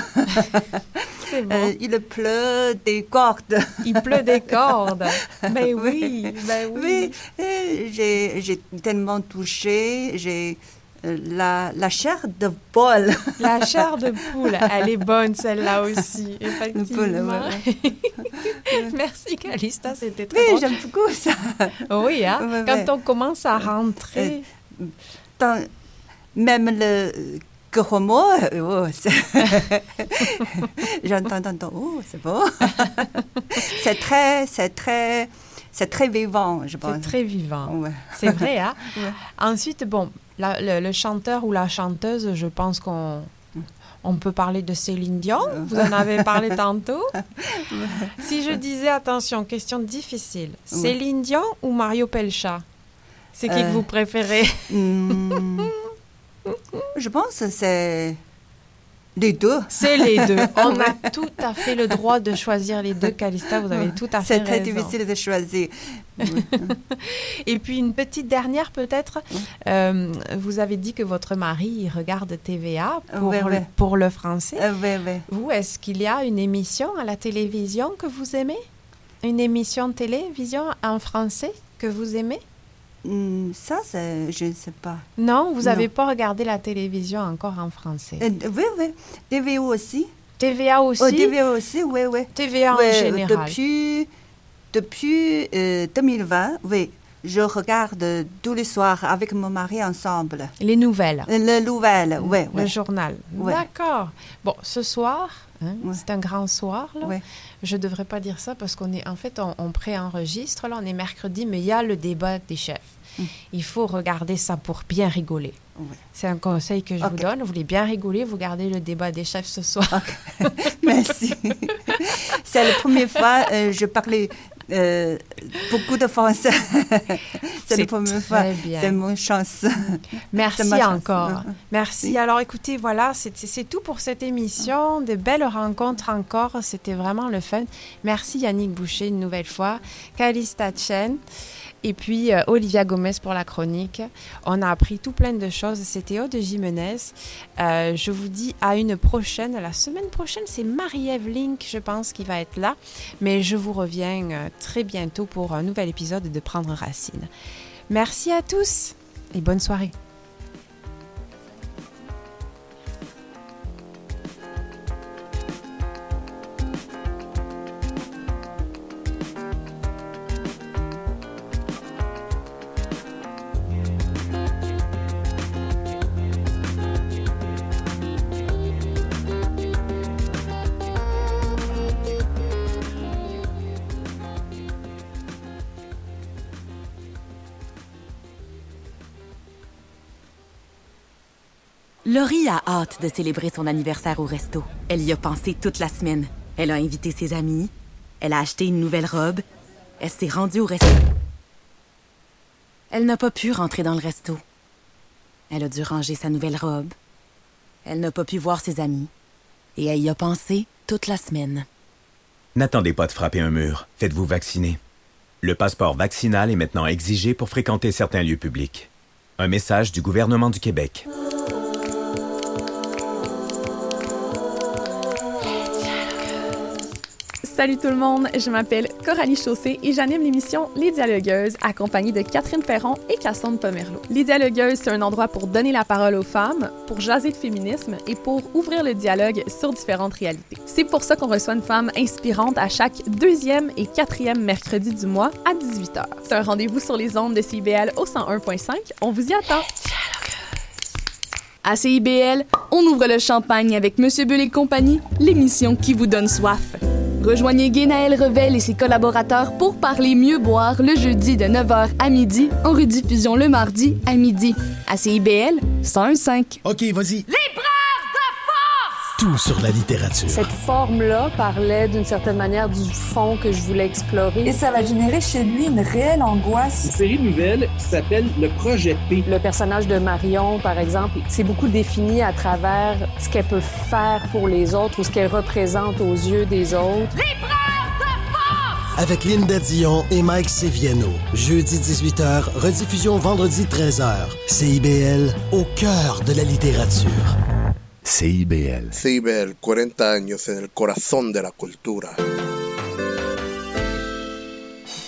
Euh, il pleut des cordes. Il pleut des cordes. Ben oui, ben oui. Oui, euh, j'ai j'ai tellement touché. J'ai euh, la, la chair de Paul. La chair de poule, elle est bonne celle-là aussi, effectivement. Merci Calista, c'était très Oui, bon. j'aime beaucoup ça. Oui, hein? Ouais, quand ouais. on commence à rentrer, Dans- même le gros mot, oh, c'est- j'entends tantôt, oh, c'est beau. c'est très, c'est très, c'est très vivant, je pense. c'est très vivant. Ouais. C'est vrai, hein? Ouais. Ensuite, bon, la- le, le chanteur ou la chanteuse, je pense qu'on on peut parler de Céline Dion. Vous en avez parlé tantôt. Si je disais, attention, question difficile. Céline Dion ou Mario Pelcha? C'est qui que Euh. vous préférez? Hmm. Je pense que c'est les deux. C'est les deux. On a tout à fait le droit de choisir les deux, Calista. Vous avez tout à fait C'est très raison. difficile de choisir. Et puis une petite dernière peut-être. Euh, vous avez dit que votre mari regarde TVA pour, le, pour le français. Ouais, ouais. Vous, est-ce qu'il y a une émission à la télévision que vous aimez? Une émission télévision en français que vous aimez? Ça, c'est, je ne sais pas. Non, vous n'avez pas regardé la télévision encore en français. Euh, oui, oui. TVO aussi. TVA aussi? Oh, TVO aussi, oui, oui. TVA en Ouais, général. Depuis, depuis euh, 2020, oui, je regarde tous les soirs avec mon mari ensemble. Les nouvelles. Le nouvelle, oui, Le oui. journal. Ouais. D'accord. Bon, ce soir, hein, Ouais. c'est un grand soir. Là. Je ne devrais pas dire ça parce qu'on est, en fait, on, on préenregistre. Là, on est mercredi, mais il y a le débat des chefs. Mm. Il faut regarder ça pour bien rigoler. Ouais. C'est un conseil que je vous donne. Vous voulez bien rigoler, vous gardez le débat des chefs ce soir. Merci. C'est la première fois que je parlais euh, beaucoup de français. c'est la première fois. C'est mon chance. Merci C'est ma chance. encore. Merci. Oui. Alors écoutez, voilà, c'est c'est tout pour cette émission. De belles rencontres encore. C'était vraiment le fun. Merci Yannick Boucher une nouvelle fois. Calista Chen. Et puis euh, Olivia Gomez pour la chronique. On a appris tout plein de choses. C'était Aude Jimenez. Euh, je vous dis à une prochaine. La semaine prochaine, c'est Marie-Ève Link, je pense, qui va être là. Mais je vous reviens euh, très bientôt pour un nouvel épisode de Prendre Racine. Merci à tous et bonne soirée. Laurie a hâte de célébrer son anniversaire au resto. Elle y a pensé toute la semaine. Elle a invité ses amis. Elle a acheté une nouvelle robe. Elle s'est rendue au resto. Elle n'a pas pu rentrer dans le resto. Elle a dû ranger sa nouvelle robe. Elle n'a pas pu voir ses amis. Et elle y a pensé toute la semaine. N'attendez pas de frapper un mur. Faites-vous vacciner. Le passeport vaccinal est maintenant exigé pour fréquenter certains lieux publics. Un message du gouvernement du Québec. Salut tout le monde, je m'appelle Coralie Chaussé et j'anime l'émission Les Dialogueuses, accompagnée de Catherine Ferron et Cassandre Pomerleau. Les Dialogueuses, c'est un endroit pour donner la parole aux femmes, pour jaser de féminisme et pour ouvrir le dialogue sur différentes réalités. C'est pour ça qu'on reçoit une femme inspirante à chaque deuxième et quatrième mercredi du mois à 18h. C'est un rendez-vous sur les ondes de CIBL au 101.5. On vous y attend! À CIBL, on ouvre le champagne avec Monsieur Bull et compagnie, l'émission qui vous donne soif. Rejoignez Guénaël Revel et ses collaborateurs pour parler mieux boire le jeudi de 9h à midi, en rediffusion le mardi à midi. À CIBL 101.5. OK, vas-y. Tout sur la littérature. Cette forme-là parlait d'une certaine manière du fond que je voulais explorer. Et ça va générer chez lui une réelle angoisse. Une série nouvelle qui s'appelle Le Projet P. Le personnage de Marion, par exemple, c'est beaucoup défini à travers ce qu'elle peut faire pour les autres ou ce qu'elle représente aux yeux des autres. Avec Linda Dion et Mike Seviano. Jeudi 18h, rediffusion vendredi 13h. CIBL, au cœur de la littérature. CIBL. CIBL, 40 años en el corazón de la cultura.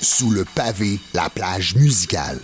Sous le pavé, la plage musicale.